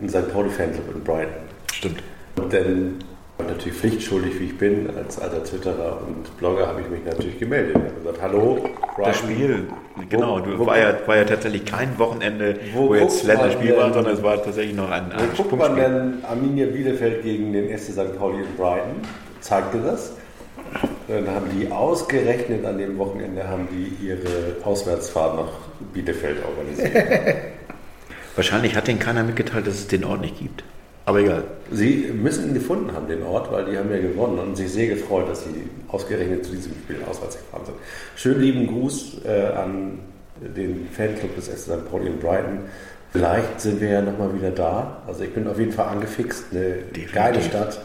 einen St. Pauli-Fanclub in Brighton. Stimmt. Und dann, natürlich pflichtschuldig wie ich bin, als alter Twitterer und Blogger, habe ich mich natürlich gemeldet. Ich habe gesagt, hallo, Brighton. Das Spiel, genau, du, wo- war, ja, war ja tatsächlich kein Wochenende, wo, Wo jetzt Länderspiel war, sondern es war tatsächlich noch ein, Wo ein guckt man denn Arminia Bielefeld gegen den SC St. Pauli in Brighton? Zeigte das. Dann haben die ausgerechnet an dem Wochenende haben die ihre Auswärtsfahrt nach Bielefeld organisiert. Wahrscheinlich hat denen keiner mitgeteilt, dass es den Ort nicht gibt. Aber egal. Sie müssen ihn gefunden haben, den Ort, weil die haben ja gewonnen und sich sehr gefreut, dass sie ausgerechnet zu diesem Spiel auswärts gefahren sind. Schönen lieben Gruß äh, an den Fanclub des SC St. Pauli in Brighton. Vielleicht sind wir ja nochmal wieder da. Also ich bin auf jeden Fall angefixt. Eine Definitiv. geile Stadt.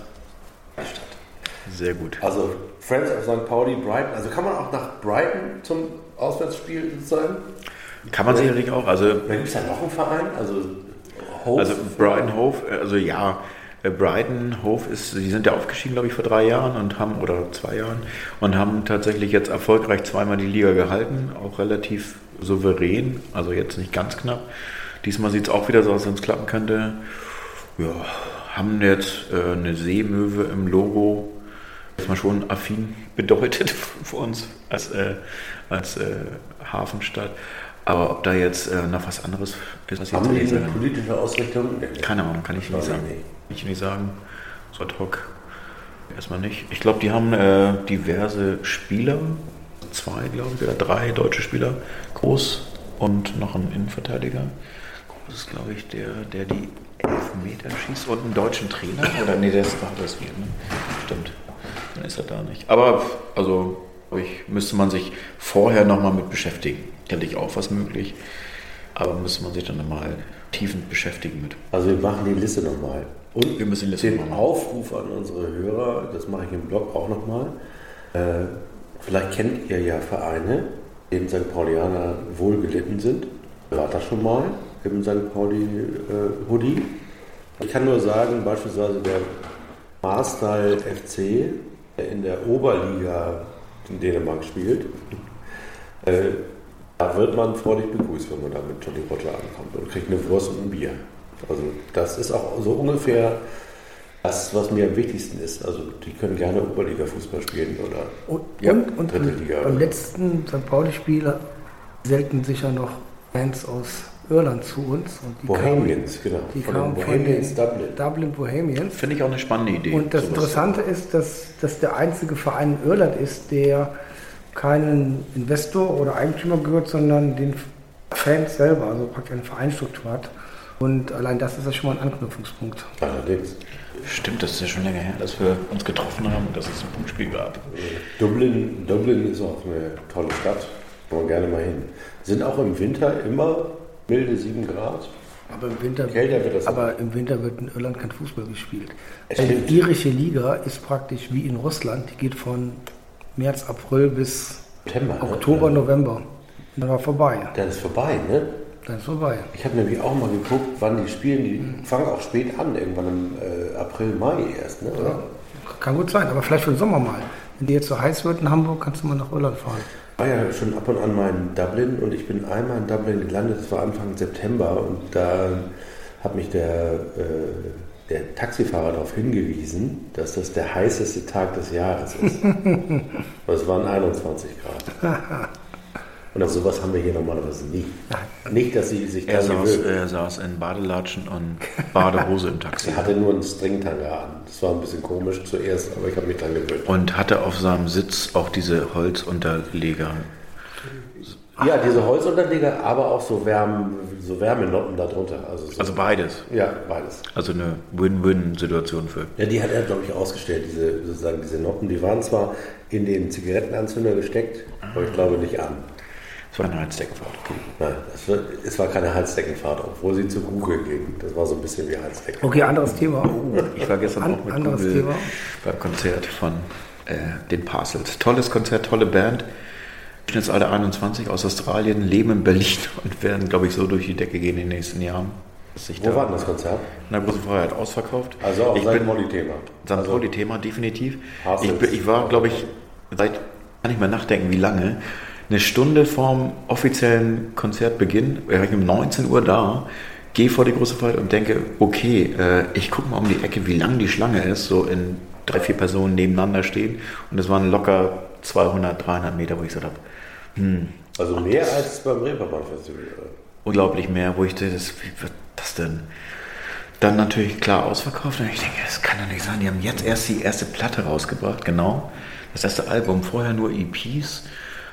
Sehr gut. Also Friends of St. Pauli, Brighton. Also kann man auch nach Brighton zum Auswärtsspiel sozusagen? Kann man sicherlich auch. Also Da gibt es ja noch einen Verein, also Hope. Also Brighton Hove, also ja, äh, Brighton Hove ist, die sind ja aufgestiegen, glaube ich, vor drei Jahren und haben, oder zwei Jahren, und haben tatsächlich jetzt erfolgreich zweimal die Liga gehalten, auch relativ souverän, also jetzt nicht ganz knapp. Diesmal sieht es auch wieder so aus, wenn es klappen könnte. Ja, haben jetzt äh, eine Seemöwe im Logo, was man schon affin bedeutet für uns als, äh, als äh, Hafenstadt. Aber ob da jetzt äh, noch was anderes ist, was ich jetzt Haben die eine politische Ausrichtung? keine Ahnung, kann ich nicht sagen. nicht. Ich nicht sagen. So ad hoc erstmal nicht. Ich glaube, die haben äh, diverse Spieler, zwei, glaube ich, oder drei deutsche Spieler, groß und noch ein Innenverteidiger. Groß ist, glaube ich, der, der die Elfmeter schießt und einen deutschen Trainer. Oder nee, der ist da, das wird, ne? Stimmt. Dann ist er da nicht. Aber also, ich, müsste man sich vorher nochmal mit beschäftigen. Hätte ich auch was möglich. Aber müsste man sich dann nochmal tiefend beschäftigen mit. Also wir machen die Liste nochmal. Und Wir müssen die Liste den mal machen. Aufruf an unsere Hörer, das mache ich im Blog auch nochmal. Äh, vielleicht kennt ihr ja Vereine, in St. Paulianer wohl gelitten sind. War das schon mal im St. Pauli äh? Ich kann nur sagen, beispielsweise der Marstal FC, der in der Oberliga in Dänemark spielt, äh, da wird man freudig begrüßt, wenn man da mit Johnny Roger ankommt und kriegt eine Wurst und ein Bier. Also das ist auch so ungefähr das, was mir am wichtigsten ist. Also die können gerne Oberliga-Fußball spielen oder Und, Ja, und, und dritte Liga. beim letzten St. Pauli-Spiel selten sicher noch Fans aus Irland zu uns. Und die Bohemians, genau. die von kamen von Bohemians den Dublin. Dublin Bohemians. Finde ich auch eine spannende Idee. Und das sowas. Interessante ist, dass das der einzige Verein in Irland ist, der keinen Investor oder Eigentümer gehört, sondern den Fans selber, also praktisch eine Vereinsstruktur hat. Und allein das ist ja schon mal ein Anknüpfungspunkt. Allerdings. Stimmt, das ist ja schon länger her, dass wir uns getroffen haben und dass es ein Punktspiel gab. Dublin, Dublin ist auch eine tolle Stadt. Man gerne mal hin. Sind auch im Winter immer milde 7 Grad. Aber im Winter, Kälter wird das aber im Winter wird in Irland kein Fußball gespielt. Die irische Liga ist praktisch wie in Russland. Die geht von März, April bis September. ne? Oktober, November. Und dann war vorbei. Dann ist vorbei, ne? Dann ist vorbei. Ich habe nämlich auch mal geguckt, wann die spielen. Die fangen auch spät an, irgendwann im äh, April, Mai erst, ne? Oder? Kann gut sein, aber vielleicht für den Sommer mal. Wenn dir jetzt so heiß wird in Hamburg, kannst du mal nach Irland fahren. Ich war ja schon ab und an mal in Dublin und ich bin einmal in Dublin gelandet, das war Anfang September und da hat mich der, äh, der Taxifahrer darauf hingewiesen, dass das der heißeste Tag des Jahres ist. Und es waren 21 Grad. Und auf sowas haben wir hier normalerweise nie. Nicht, dass sie sich Er saß, gewöhnen. er saß in Badelatschen und Badehose im Taxi Er hatte nur einen Stringtanger an. Das war ein bisschen komisch zuerst, aber ich habe mich dran gewöhnt. und hatte auf seinem Sitz auch diese Holzunterleger. Ja, diese Holzunterleger, aber auch so, Wärme, so Wärmenoppen darunter. Also, so, Also beides. ja, beides. Also eine Win-Win-Situation für. Ja, die hat er, glaube ich, ausgestellt, diese, sozusagen diese Noppen. Die waren zwar in den Zigarettenanzünder gesteckt, aber ich glaube nicht an. Das war eine Heizdeckenfahrt. Nein, es war, es war keine Heizdeckenfahrt, obwohl sie zu Google ging. Das war so ein bisschen wie Heizdecken. Okay, anderes Thema. Ich war gestern An- auch mit anderes Google Thema. beim Konzert von äh, den Parcels. Tolles Konzert, tolle Band. Durchschnittsalter 21 aus Australien, leben in Berlin und werden, glaube ich, so durch die Decke gehen in den nächsten Jahren. Wo da- war denn das Konzert? In der großen Freiheit ausverkauft. Also auch ich sein bin Molly-Thema. St. Also, Pauli-Thema, definitiv. Ich, ich war, glaube ich, seit, kann ich mal nachdenken, wie lange, eine Stunde vorm offiziellen Konzertbeginn, war ich um 19 Uhr da, gehe vor die große Freiheit und denke, okay, äh, ich gucke mal um die Ecke, wie lang die Schlange ist, so in drei, vier Personen nebeneinander stehen. Und es waren locker 200, 300 Meter, wo ich gesagt habe, hm, also mehr als beim Reeperbahn-Festival. unglaublich mehr, wo ich dachte, das, wie wird das denn? Dann natürlich klar ausverkauft und ich denke, das kann doch nicht sein. Die haben jetzt erst die erste Platte rausgebracht, genau. Das erste Album, vorher nur EPs,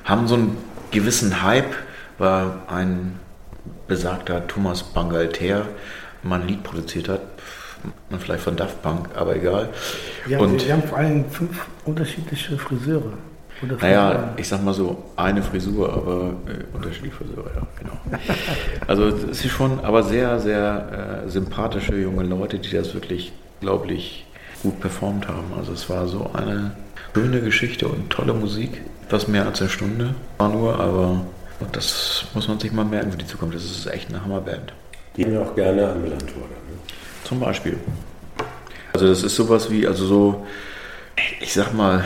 haben so einen gewissen Hype, weil ein besagter Thomas Bangalter mal ein Lied produziert hat, man vielleicht von Daft Punk, aber egal. Haben, und wir haben vor allem fünf unterschiedliche Friseure. Oder naja, ich sag mal so, eine Frisur, aber äh, unterschiedliche Friseure, ja, genau. Also es ist schon, aber sehr, sehr äh, sympathische junge Leute, die das wirklich, glaube ich, gut performt haben. Also es war so eine schöne Geschichte und tolle Musik. Etwas mehr als eine Stunde war nur, aber das muss man sich mal merken für die Zukunft. Das ist echt eine Hammerband. Die ja auch gerne an Millantor. Ne? Zum Beispiel. Also das ist sowas wie, also so, ich sag mal,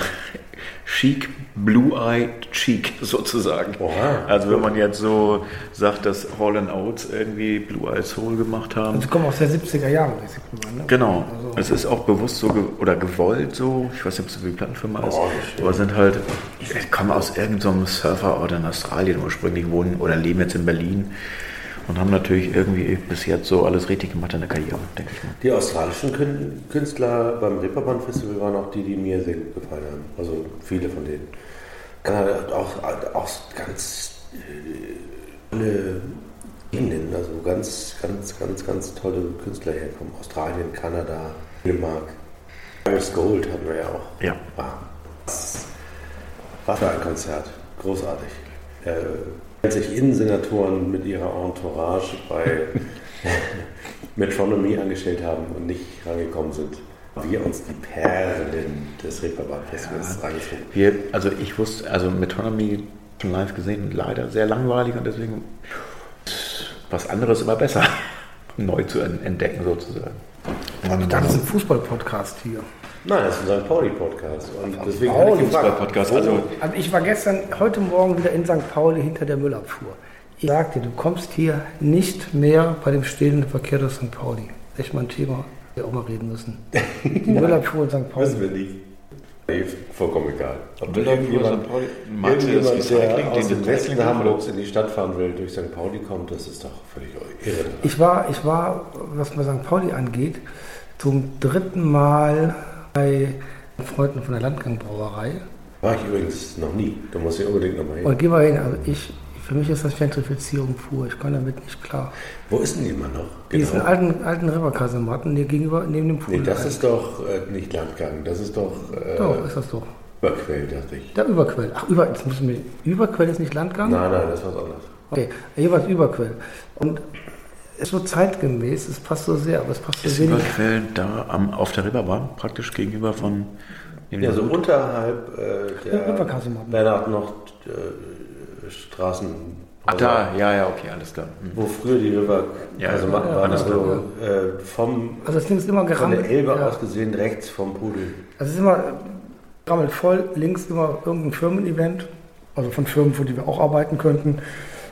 Chic, Blue-Eyed Cheek sozusagen. Oha. Also wenn man jetzt so sagt, dass Hall Oates irgendwie Blue-Eyed Soul gemacht haben. Also kommen aus der 70er Jahre, ne? Genau. Also, Es ist auch bewusst so ge oder gewollt so. Ich weiß nicht, ob es so wie Plattenfirma ist. Oh, das stimmt. aber sind halt, die kommen aus irgendeinem Surferort in Australien ursprünglich, wohnen oder leben jetzt in Berlin und haben natürlich irgendwie bis jetzt so alles richtig gemacht in der Karriere, denke ich mal. Die australischen Kün- Künstler beim Reeperbahn Festival waren auch die, die mir sehr gut gefallen haben. Also viele von denen. Kanada hat auch, auch ganz äh, tolle Gegenden, also ganz, ganz, ganz, ganz tolle Künstler herkommen. Australien, Kanada, Dänemark. Iris Gold hatten wir ja auch. Ja. Was, was für ein Konzert. Großartig. Äh, als sich Innensenatoren mit ihrer Entourage bei Metronomy angestellt haben und nicht rangekommen sind, wir uns die Perlen des Reeperbahn-Festivals reingezogen. Wir, also ich wusste, also Metonymy schon live gesehen, leider sehr langweilig und deswegen was anderes immer besser, neu zu en- entdecken sozusagen. ich dachte, das ist ein Fußball-Podcast hier. Nein, das ist unser Pauli-Podcast. Und deswegen Pauli- hatte ich gefragt, Podcast, also Also ich war gestern, heute Morgen wieder in St. Pauli hinter der Müllabfuhr. Ich sagte, du kommst hier nicht mehr bei dem stehenden Verkehr durch St. Pauli. Echt mal ein Thema, wir auch mal reden müssen. Die Müllabfuhr in St. wissen Pauli. wir nicht. Nee, vollkommen egal. Ob Müllabfuhr irgendjemand, St. Pauli, meinst du das irgendjemand der Recycling, aus den dem Westen Hamburgs in die Stadt fahren will, durch St. Pauli kommt, das ist doch völlig irre. Ich war, ich war, was bei St. Pauli angeht, zum dritten Mal bei Freunden von der Landgangbrauerei. War ich übrigens noch nie. Da muss ich unbedingt nochmal hin. Und geh mal hin, also ich, für mich ist das Gentrifizierung pur. Ich kann damit nicht klar. Wo ist denn die immer noch? Die ist in alten, alten Riverkasematten hier gegenüber, neben dem Pool. Nee, das ist doch äh, nicht Landgang, das ist doch äh, Doch, ist das doch. Überquell, dachte ich. Der Überquell. Ach, über, jetzt müssen wir. Überquell ist nicht Landgang? Nein, nein, das ist was anderes. Okay, jeweils Überquell. Und ist so zeitgemäß, es passt so sehr, aber es passt so ist wenig. Überquell da am, auf der Reeperbahn, praktisch gegenüber von Ja, so unterhalb äh, der. Bernhard noch äh, Straßen. Ach da, ja, ja, okay, alles klar. Hm. Wo früher die River Ja, also ja, waren, ja, also äh, vom, Also das Ding ist immer von gerammelt. der Elbe ja. aus gesehen rechts vom Pudel. Also es ist immer gerammelt voll, links immer irgendein Firmen-Event, also von Firmen, für die wir auch arbeiten könnten.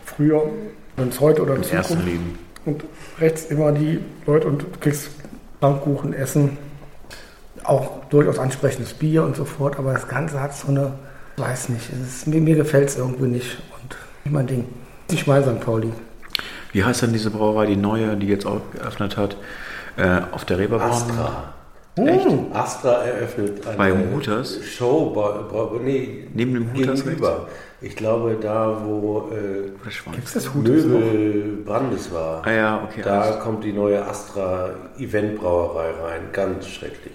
Früher, wenn es heute oder in Im ersten Zukunft. Leben. Und rechts immer die Leute und du kriegst Pfannkuchen, Essen, auch durchaus ansprechendes Bier und so fort, aber das Ganze hat so eine, weiß nicht, es ist, mir, mir gefällt es irgendwie nicht und nicht mein Ding. Nicht mein St. Pauli. Wie heißt denn diese Brauerei, die neue, die jetzt auch geöffnet hat, äh, auf der Reeperbahn? Astra. Echt? Astra eröffnet eine Bei Hooters? Show, bei, bei, nee, Neben dem Hooters gegenüber. Ich glaube, da wo äh? Gibt's das noch? Möbel Brandes war. Ah ja, okay. Da alles. kommt die neue Astra Eventbrauerei rein. Ganz schrecklich.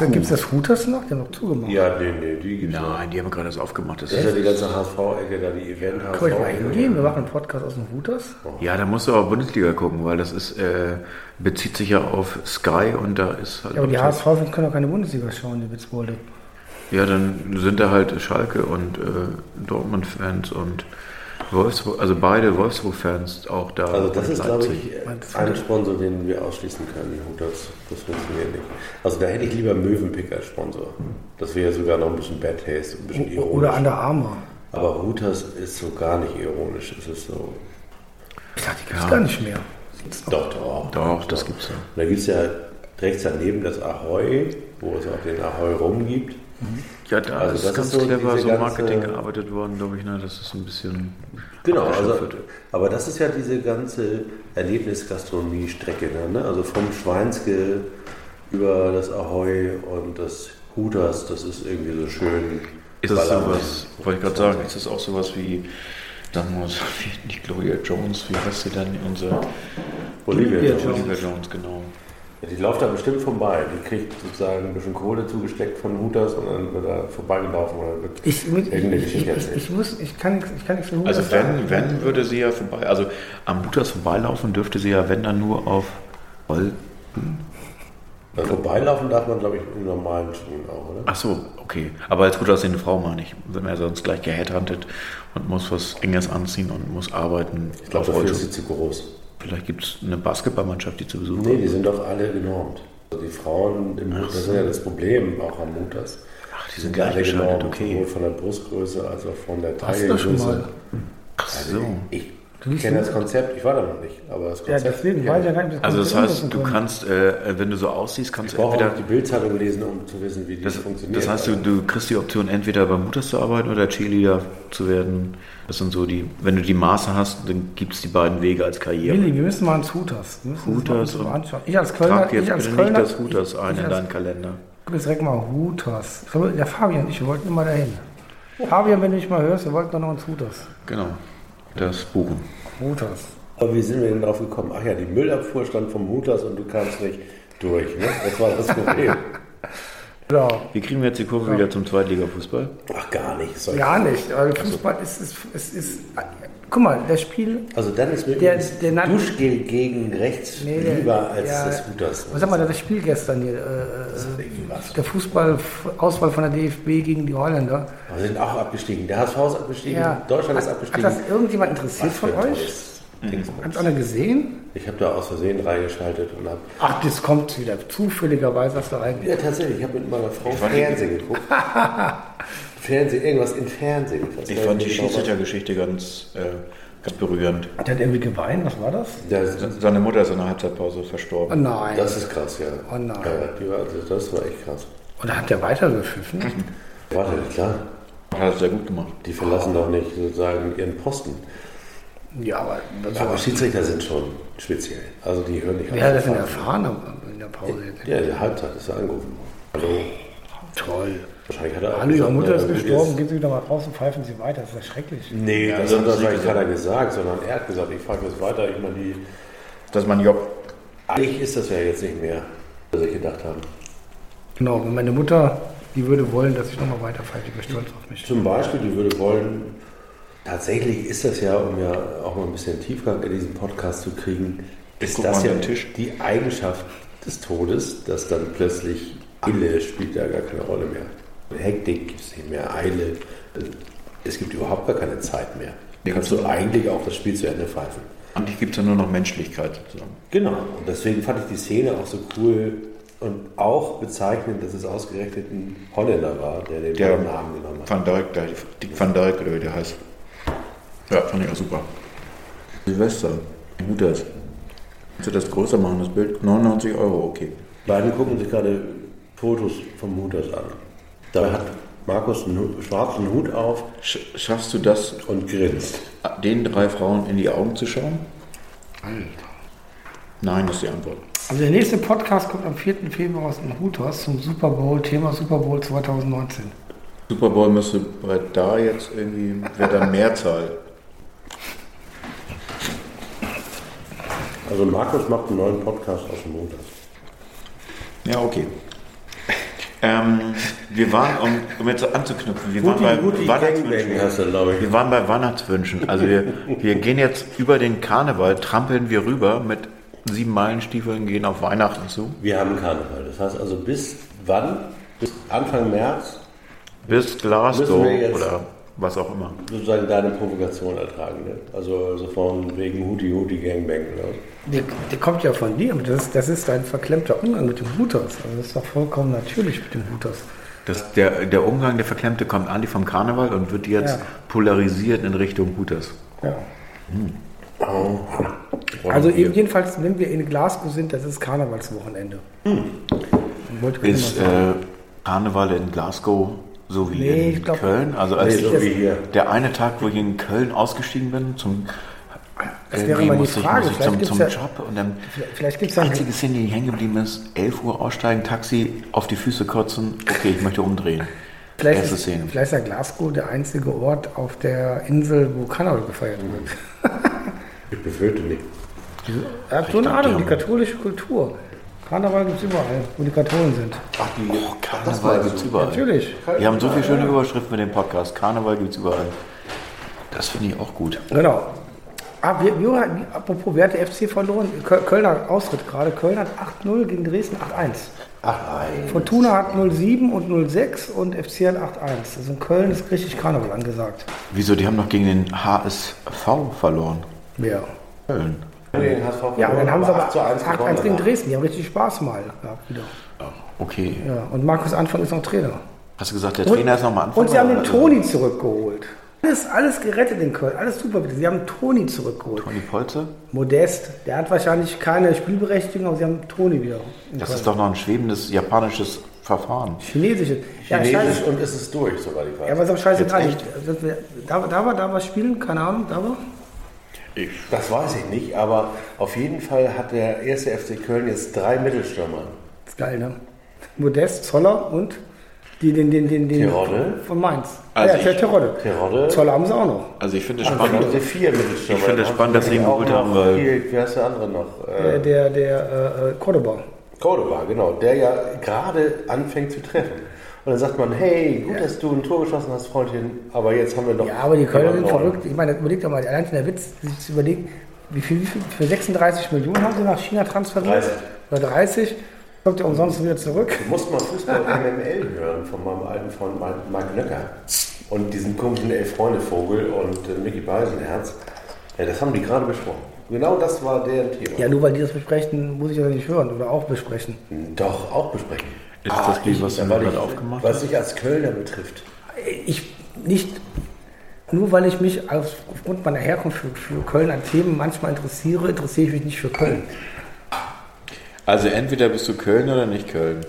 Gibt es das Hooters noch? Die haben noch zugemacht. Ja, nee, nee, die gibt's noch. Nein, die haben gerade das aufgemacht. Das Das ist ja die ganze HSV-Ecke, da die event HSV. Kann ich mal hingehen? Wir machen einen Podcast aus dem Hooters. ja, da musst du aber Bundesliga gucken, weil das ist, äh, bezieht sich ja auf Sky und da ist halt. Ja, aber die HSV-Fans können doch keine Bundesliga schauen, die Witzbolde. Ja, dann sind da halt Schalke und äh, Dortmund-Fans und Wolfsburg, also beide Wolfsburg-Fans auch da. Also das ist, glaube ich, ein Sponsor, den wir ausschließen können. Hooters, das funktioniert nicht. Also da hätte ich lieber Mövenpick als Sponsor. Das wäre sogar noch ein bisschen Bad Taste, ein bisschen ironisch. Oder Under Armour. Aber Hooters ist so gar nicht ironisch. Es ist so... Ich dachte, die gibt es Ja. gar nicht mehr. Doch, doch. Doch, das gibt's ja. Und da gibt es ja rechts daneben das Ahoi, wo es auch den Ahoi rum gibt. Ja, da Also ist das ganz ist so clever so ganze- Marketing gearbeitet worden, glaube ich. Ne? Das ist ein bisschen. Genau, also, aber das ist ja diese ganze Erlebnisgastronomie-Strecke. Ne? Also vom Schweinske über das Ahoi und das Hooters, das ist irgendwie so schön. Ist das sowas, wollte ich gerade sagen, ist das auch sowas wie, sagen wir mal, so wie nicht Gloria Jones, wie heißt sie denn, unsere Olivia Olivia. Jones. Olivia Jones, genau. Ja, die läuft da bestimmt vorbei. Die kriegt sozusagen ein bisschen Kohle zugesteckt von Hooters und dann wird da vorbeigelaufen. Dann wird Ich, ich, irgendeine ich, Geschichte ich, erzählt. ich, muss, ich kann nichts ich kann nichts für Hooters Also sagen. wenn, wenn würde sie ja vorbei, also am Hooters vorbeilaufen dürfte sie ja, wenn dann nur auf Roll. Also vorbeilaufen darf man, glaube ich, in normalen Schuhen auch, oder? Ach so, okay. Aber als gut aussehende Frau meine ich. Wenn man ja sonst gleich geheadhuntet und muss was Enges anziehen und muss arbeiten. Ich glaube, dafür ist sie zu groß. Vielleicht gibt es eine Basketballmannschaft, die zu Besuch Nee, die sind doch alle genormt. Also die Frauen, im, das ist ja das Problem auch am Hooters. die sind gleich alle genau, okay. Sowohl von der Brustgröße als auch von der Taillengröße. mal? Ach so. Ich liest kenne das Konzept, ich war da noch nicht, aber das Ja, Konzept. deswegen kenn weiß ich ich. ja gar nicht, Also das heißt, du kannst, äh, wenn du so aussiehst, kannst Ich du auch entweder... nicht die Bildzeitung lesen, um zu wissen, wie die Das, funktioniert. das heißt, du, du kriegst die Option, entweder bei Mutters zu arbeiten oder Cheerleader zu werden. Das sind so die, wenn du die Maße hast, dann gibt es die beiden Wege als Karriere. Willi, wir müssen mal ins Hooters. Wir müssen Hooters mal und- anschauen. Ich als Kölner, Trag jetzt ich als bitte Kölner, nicht das Hooters ein ich in deinen Kalender. Guck jetzt direkt mal Hooters. Ich Der Fabian und ich, wir wollten immer dahin. Fabian, wenn du mich mal hörst, wir wollten doch noch ins Hooters. Genau, das buchen. Hooters. Aber wie sind wir denn drauf gekommen? Ach ja, die Müllabfuhr stand vom Hooters und du kamst nicht durch. Ne? Das war das Problem. Ja, Wie kriegen wir jetzt die Kurve wieder zum Zweitliga-Fußball? Ach, gar nicht. Gar nicht. Weil Fußball ist, ist, ist, ist. Guck mal, das Spiel. Also dann ist mir Der- der Duschgel gegen rechts Nee, der- lieber als ja, das. Was sag mal, das Spiel gestern hier. Äh, äh, der Fußball-Auswahl von der DFB gegen die Holländer. Aber sie sind auch abgestiegen. Der HSV ist abgestiegen, Ja. Deutschland ist abgestiegen. hat das irgendjemand interessiert Was von euch? Dingsbums. Hat einer gesehen? Ich habe da aus Versehen reingeschaltet und habe. Ach, das kommt wieder. Zufälligerweise hast du reingegangen. Ja, tatsächlich, ich habe mit meiner Frau Fernsehen geguckt. Fernsehen, irgendwas im Fernsehen. Ich gar fand die. Schiedsrichtergeschichte ganz, äh, ganz berührend. Der hat irgendwie geweint, was war das? Das, Seine Mutter ist in der Halbzeitpause Oh verstorben. nein. das ist krass, ja. Oh nein. Ja, die war, also das war echt krass. Und hat der weitergepfiffen. Warte, klar. Hat er sehr gut gemacht. Die verlassen doch nicht sozusagen ihren Posten. ja, aber das Aber. Schiedsrichter sind schon speziell. Also die hören nicht Wer hat das denn auf. erfahren in der Pause? Ja, in der Halbzeit ist er angerufen worden. Hallo. Toll. Wahrscheinlich hat er auch Hallo, Ihre Mutter ist gestorben, jetzt- gehen Sie wieder mal raus und pfeifen Sie weiter. Das ist ja schrecklich. Nee, Ja, das das hat wahrscheinlich gesagt. keiner gesagt, sondern er hat gesagt, ich frage jetzt weiter. Ich meine, die, Das ist mein Job. eigentlich ist das ja jetzt nicht mehr, was ich gedacht habe. Genau, und meine Mutter, die würde wollen, dass ich nochmal weiter pfeife. Ich bin stolz auf mich. Zum Beispiel, die würde wollen, tatsächlich ist das ja, um ja auch mal ein bisschen Tiefgang in diesen Podcast zu kriegen, ist das ja die Eigenschaft des Todes, dass dann plötzlich Eile spielt ja gar keine Rolle mehr. Hektik gibt es nicht mehr, Eile. Es gibt überhaupt gar keine Zeit mehr. Da kannst du eigentlich auch das Spiel zu Ende pfeifen. Eigentlich gibt es ja nur noch Menschlichkeit sozusagen. Genau. Und deswegen fand ich die Szene auch so cool und auch bezeichnend, dass es ausgerechnet ein Holländer war, der den Der Namen genommen hat. Van Dijk, der, Dick Van Dijk oder wie der heißt. Ja, fand ich auch super. Silvester, wie gut das. Kannst du das größer machen, das Bild? 99 Euro, okay. Beiden gucken sich gerade Fotos vom Hutas an. Da hat Markus einen Hut, schwarzen Hut auf Sch schaffst du das, und grinst. den drei Frauen in die Augen zu schauen? Alter. Nein, ist die Antwort. Also der nächste Podcast kommt am 4. Februar aus dem Hutos zum Super Bowl, Thema Super Bowl 2019. Super Bowl müsste bei da jetzt irgendwie, wäre dann Mehrzahl. Also Markus macht einen neuen Podcast aus dem Hutas. Ja, okay. Ähm, wir waren, um, um jetzt anzuknüpfen, wir waren bei Weihnachtswünschen. du. Wir waren bei Weihnachtswünschen. Also wir, wir gehen jetzt über den Karneval, trampeln wir rüber mit sieben Meilenstiefeln, gehen auf Weihnachten zu. Wir haben Karneval. Das heißt also bis wann? Bis Anfang März Bis Glasgow oder was auch immer. sozusagen deine Provokation ertragen. Ne? Also, also von wegen Huti Huti Gangbang. Ne? Der, der kommt ja von dir. Das ist, das ist ein verklemmter Umgang mit dem Hutos. Also das ist doch vollkommen natürlich mit dem Hutos. Das, der, der Umgang, der Verklemmte, kommt eigentlich vom Karneval und wird jetzt Ja. polarisiert in Richtung Hutas. Ja. Oh. Also eben jedenfalls, wenn wir in Glasgow sind, das ist Karnevalswochenende. Hm. Ist äh, Karneval in Glasgow so wie Nee, in glaub- Köln? Also als Nee, so wie hier. der eine Tag, wo ich in Köln ausgestiegen bin, zum Das wäre irgendwie mal die Frage. ich Vielleicht zum, gibt's zum ja- Job und dann Vielleicht gibt es die ja einzige Szene, die hängen geblieben ist, 11 Uhr aussteigen, Taxi, auf die Füße kotzen, okay, ich möchte umdrehen. Vielleicht Erste ist, Szene. vielleicht ist ja Glasgow der einzige Ort auf der Insel, wo Karneval gefeiert wird. Ich befürchte nicht. Er hat so eine Ahnung, die katholische Kultur. Karneval gibt es überall, wo die Katholen sind. Ach, die Karneval gibt's überall. Natürlich. Wir haben so viele schöne Überschriften mit dem Podcast. Karneval gibt's überall. Das finde ich auch gut. Genau. Ah, wir, wir, apropos, wer hat der FC verloren? Köl- Kölner Austritt gerade. Köln hat 8-0 gegen Dresden 8-1. Ach nein. Fortuna hat 0-7 und 0-6 und FC hat 8-1. Also in Köln ist richtig Karneval angesagt. Wieso? Die haben noch gegen den HSV verloren. Wer? Köln. Den HSV Ja, und dann haben sie aber 8 zu 1 8-1 gewonnen gegen. Dresden. Die haben richtig Spaß mal gehabt wieder. Okay. Ja, und Markus Anfang ist noch Trainer. Hast du gesagt, der Trainer ist nochmal Anfang? Und sie haben den? Toni zurückgeholt. Alles, alles gerettet in Köln, alles super bitte. Sie haben Toni zurückgeholt. Toni Polze? Modest, der hat wahrscheinlich keine Spielberechtigung, aber sie haben Toni wieder. in Das Köln. ist doch noch ein schwebendes japanisches Verfahren. Chinesische. Ja, Chinesisch und es ist durch, soweit ich weiß. Ja, aber ist auch scheißegal. Da, da war da war spielen, keine Ahnung, da war. das weiß ich nicht, aber auf jeden Fall hat der erste FC Köln jetzt drei Mittelstürmer. Ist geil, ne? Modest, Zoller und die, den, den, den, den Terodde? von Mainz. Also ja, ich- Terodde. Terodde. Zoller haben sie auch noch. Also ich finde es haben spannend. sie vier. Ich finde es spannend, dass sie ihn geholt haben, weil- Hier, wie heißt der andere noch? Der, Äh, der, der äh, äh, Cordoba. Cordoba, genau. Der ja gerade anfängt zu treffen. Und dann sagt man, hey, gut, dass du ein Tor geschossen hast, Freundchen, aber jetzt haben wir noch... Ja, aber die Kölner sind verrückt. Ich meine, überleg doch mal, allein schon der Witz, sich zu überlegen, wie viel, wie viel für 36 Millionen haben sie nach China transferiert? 30. Oder 30? Kommt ja umsonst wieder zurück. Du musst mal Fußball MML hören von meinem alten Freund Mike Nöcker. Und diesen komischen Elf-Freunde-Vogel und äh, Mickey Beisenherz. Ja, das haben die gerade besprochen. Genau das war der Thema. Ja, nur weil die das besprechen, muss ich das nicht hören oder auch besprechen. Doch, auch besprechen. Ist das die, was gerade ich, aufgemacht Was sich als Kölner betrifft. Ich nicht, nur weil ich mich aufgrund meiner Herkunft für, für Köln an Themen manchmal interessiere, interessiere ich mich nicht für Köln. Also entweder bist du Köln oder nicht Köln.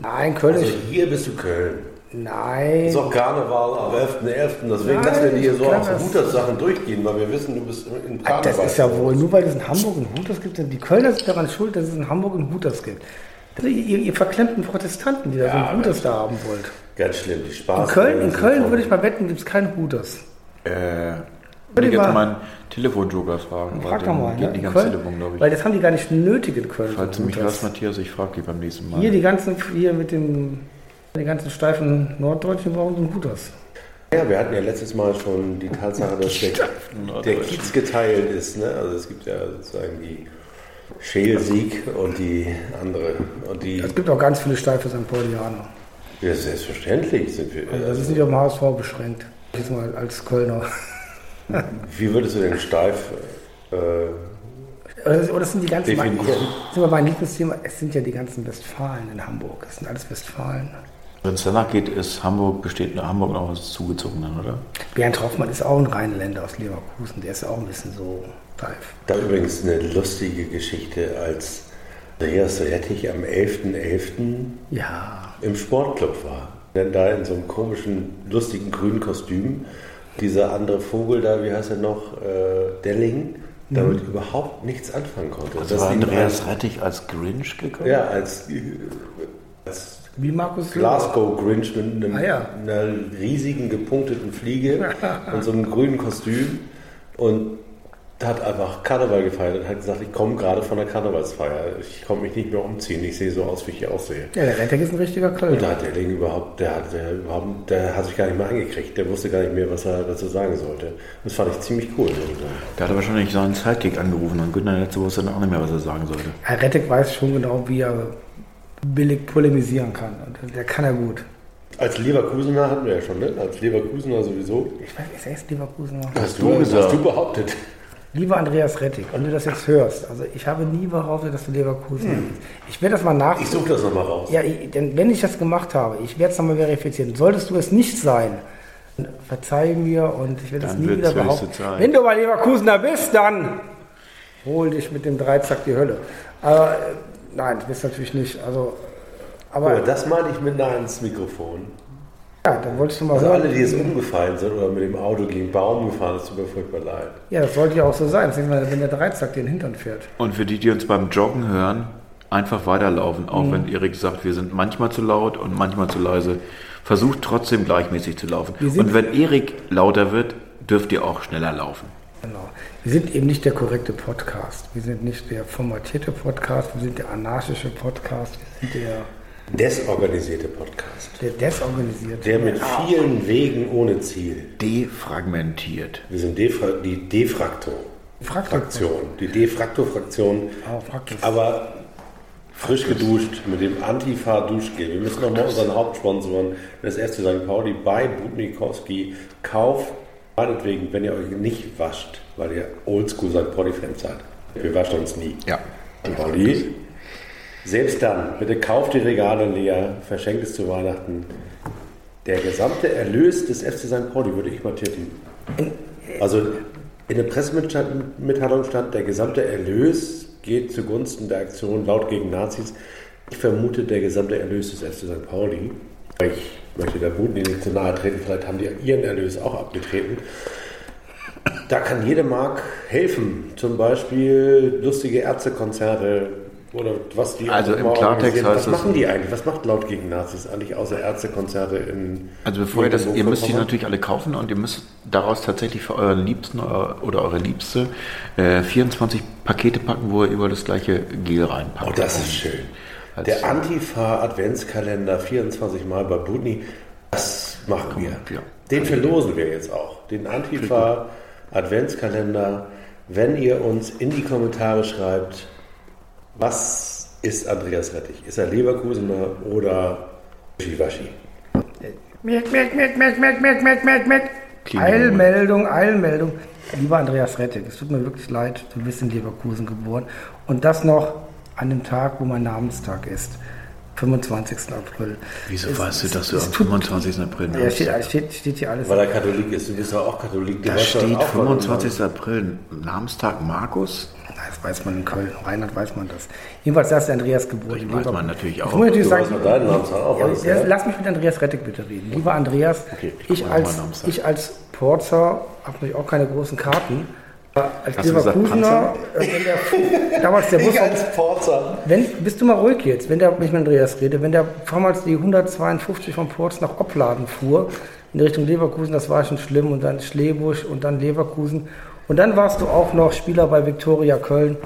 Nein, Köln Also ist. hier bist du Köln. Nein. Ist auch Karneval am 11.11. Deswegen Nein, lassen wir hier so auf das- Hutas Sachen durchgehen, weil wir wissen, du bist in Karneval. Das ist ja wohl, nur weil es in Hamburg einen Hutas gibt, die Kölner sind daran schuld, dass es in Hamburg einen Hutas gibt. Also ihr, ihr verklemmten Protestanten, die da so einen Hutas da haben wollt. Ganz schlimm, die In Spaß. Köln, in Köln würde ich mal wetten, gibt es keinen Hutas. Äh, Würde würde ich jetzt mal- meinen Telefonjoker fragen. weil Frag doch mal. Geht Ne? ans Köln, Telefon, glaube ich. weil das haben die gar nicht nötig in Köln. Falls du mich hörst, Matthias, ich frage dich beim nächsten Mal. Hier die ganzen, hier mit dem, die ganzen steifen Norddeutschen brauchen so einen Hutas. Ja, wir hatten ja letztes Mal schon die Tatsache, dass der, der Kiez geteilt ist. Ne? Also es gibt ja sozusagen die Scheel-Sieg und die andere. Und die, Es gibt auch ganz viele steife St. Paulianer. ja, selbstverständlich sind wir. Also das ist nicht auf den HSV beschränkt. Jetzt mal als Kölner. Wie würdest du denn steif äh, Oder das, sind die ganzen. Definieren. Ist aber mein Lieblingsthema. Es sind ja die ganzen Westfalen in Hamburg. Es sind alles Westfalen. Wenn es danach geht, ist Hamburg, besteht Hamburg noch was zugezogen dann, oder? Bernd Hoffmann ist auch ein Rheinländer aus Leverkusen. Der ist auch ein bisschen so steif. Da übrigens eine lustige Geschichte, als Andreas Rettich am 11.11. Ja. im Sportclub war. Denn da in so einem komischen, lustigen grünen Kostüm, dieser andere Vogel da, wie heißt er noch, äh, Delling, damit überhaupt nichts anfangen konnte. Also Das war Andreas Rettich als Grinch gekommen? Ja, als, als Wie Markus. Glasgow Grinch mit einem, Ah, ja. einer riesigen gepunkteten Fliege und so einem grünen Kostüm und hat einfach Karneval gefeiert und hat gesagt, ich komme gerade von der Karnevalsfeier. Ich komme mich nicht mehr umziehen, ich sehe so aus, wie ich hier aussehe. Ja, der Rettek ist ein richtiger Und Kölner. da hat der Ding überhaupt, der hat, der, überhaupt, der hat sich gar nicht mehr angekriegt. Der wusste gar nicht mehr, was er dazu sagen sollte. Das fand ich ziemlich cool. Der hatte wahrscheinlich seinen Sidekick angerufen und Günther letzte Woche dann auch nicht mehr, was er sagen sollte. Herr Rettek weiß schon genau, wie er billig polemisieren kann. Und der kann er gut. Als Leverkusener hatten wir ja schon, ne? Als Leverkusener sowieso. Ich weiß, ist er jetzt Leverkusener? Hast du gesagt. Hast du behauptet. Lieber Andreas Rettig, wenn du das jetzt hörst, also ich habe nie behauptet, dass du Leverkusen bist. Ich werde das mal nach. Ich suche das nochmal raus. Ja, ich, denn wenn ich das gemacht habe, ich werde es nochmal verifizieren. Solltest du es nicht sein, verzeih mir und ich werde es nie wieder behaupten. Zeit. Wenn du mal Leverkusener bist, dann hol dich mit dem Dreizack die Hölle. Aber äh, nein, das bist natürlich nicht. Also, aber Aber das meine ich mit nah ans Mikrofon. Ja, dann wolltest du mal Also hören. alle, die jetzt umgefallen sind oder mit dem Auto gegen Baum gefahren ist, tut mir furchtbar leid. Ja, das sollte ja auch so sein. Das ist immer, wenn der Dreizack den Hintern fährt. Und für die, die uns beim Joggen hören, einfach weiterlaufen. Auch Mhm. wenn Erik sagt, wir sind manchmal zu laut und manchmal zu leise. Versucht trotzdem gleichmäßig zu laufen. Und wenn Erik lauter wird, dürft ihr auch schneller laufen. Genau. Wir sind eben nicht der korrekte Podcast. Wir sind nicht der formatierte Podcast. Wir sind der anarchische Podcast. Wir sind der, Desorganisierte Podcast. der desorganisierte. Der mit vielen Wegen ohne Ziel. Defragmentiert. Wir sind Defra die Defrakto-Fraktion. Die Defrakto-Fraktion. Oh, Fraktus. Aber frisch geduscht mit dem Antifa-Duschgel. Wir müssen nochmal unseren Hauptsponsoren, das erste St. Pauli, bei Budnikowski, kauft meinetwegen, wenn ihr euch nicht wascht, weil ihr Oldschool St. Pauli-Fans seid. Wir waschen uns nie. Ja. St. Pauli. Selbst dann, bitte kauft die Regale leer, verschenkt es zu Weihnachten. Der gesamte Erlös des FC St. Pauli würde ich mal tippen. Also in der Pressemitteilung stand, der gesamte Erlös geht zugunsten der Aktion laut gegen Nazis. Ich vermute, der gesamte Erlös des FC St. Pauli. Ich möchte der Bund nicht zu nahe treten, vielleicht haben die ihren Erlös auch abgetreten. Da kann jede Mark helfen. Zum Beispiel lustige Ärztekonzerte oder was die Also im Klartext heißt Was machen die eigentlich? Was macht laut gegen Nazis eigentlich außer Ärztekonzerte in Also bevor ihr das, ihr müsst die natürlich alle kaufen und ihr müsst daraus tatsächlich für euren Liebsten oder oder eure Liebste äh, 24 Pakete packen, wo ihr über das gleiche Gel reinpackt. Oh, das ist schön. Als- Der Antifa-Adventskalender 24 Mal bei Budni, das machen wir. ja. Den verlosen wir jetzt auch. Den Antifa-Adventskalender, wenn ihr uns in die Kommentare schreibt, was ist Andreas Rettich? Ist er Leverkusener oder Wischiwaschi? Merk, merk, merk, merk, merk, merk, merk, merk, merk. Klingt Eilmeldung, Eilmeldung. Lieber Andreas Rettig, es tut mir wirklich leid, du bist in Leverkusen geboren. Und das noch an dem Tag, wo mein Namenstag ist. 25. April. Wieso Es- weißt du, dass du am tut- 25. April Ja, steht, steht, steht hier alles. Weil er Katholik ist. Du bist ja auch Katholik. Da steht auch, was du 25. April Namenstag Markus. Das weiß man in Köln. Rheinland weiß man das. Jedenfalls, da ist Andreas geboren. Ich in weiß man natürlich Ich auch. muss natürlich sagen, deinen auch. Ja, ist ja, lass mich mit Andreas Rettig bitte reden. Lieber Andreas, Okay, ich ich, als, ich als Porzer habe natürlich auch keine großen Karten. Als Hast Leverkusener, äh, wenn der, damals der Bus, Porzer. wenn, bist du mal ruhig jetzt, wenn der, wenn ich mit Andreas rede, wenn der damals die 152 von Porz nach Opladen fuhr, in Richtung Leverkusen, das war schon schlimm, und dann Schlebusch und dann Leverkusen. Und dann warst du auch noch Spieler bei Viktoria Köln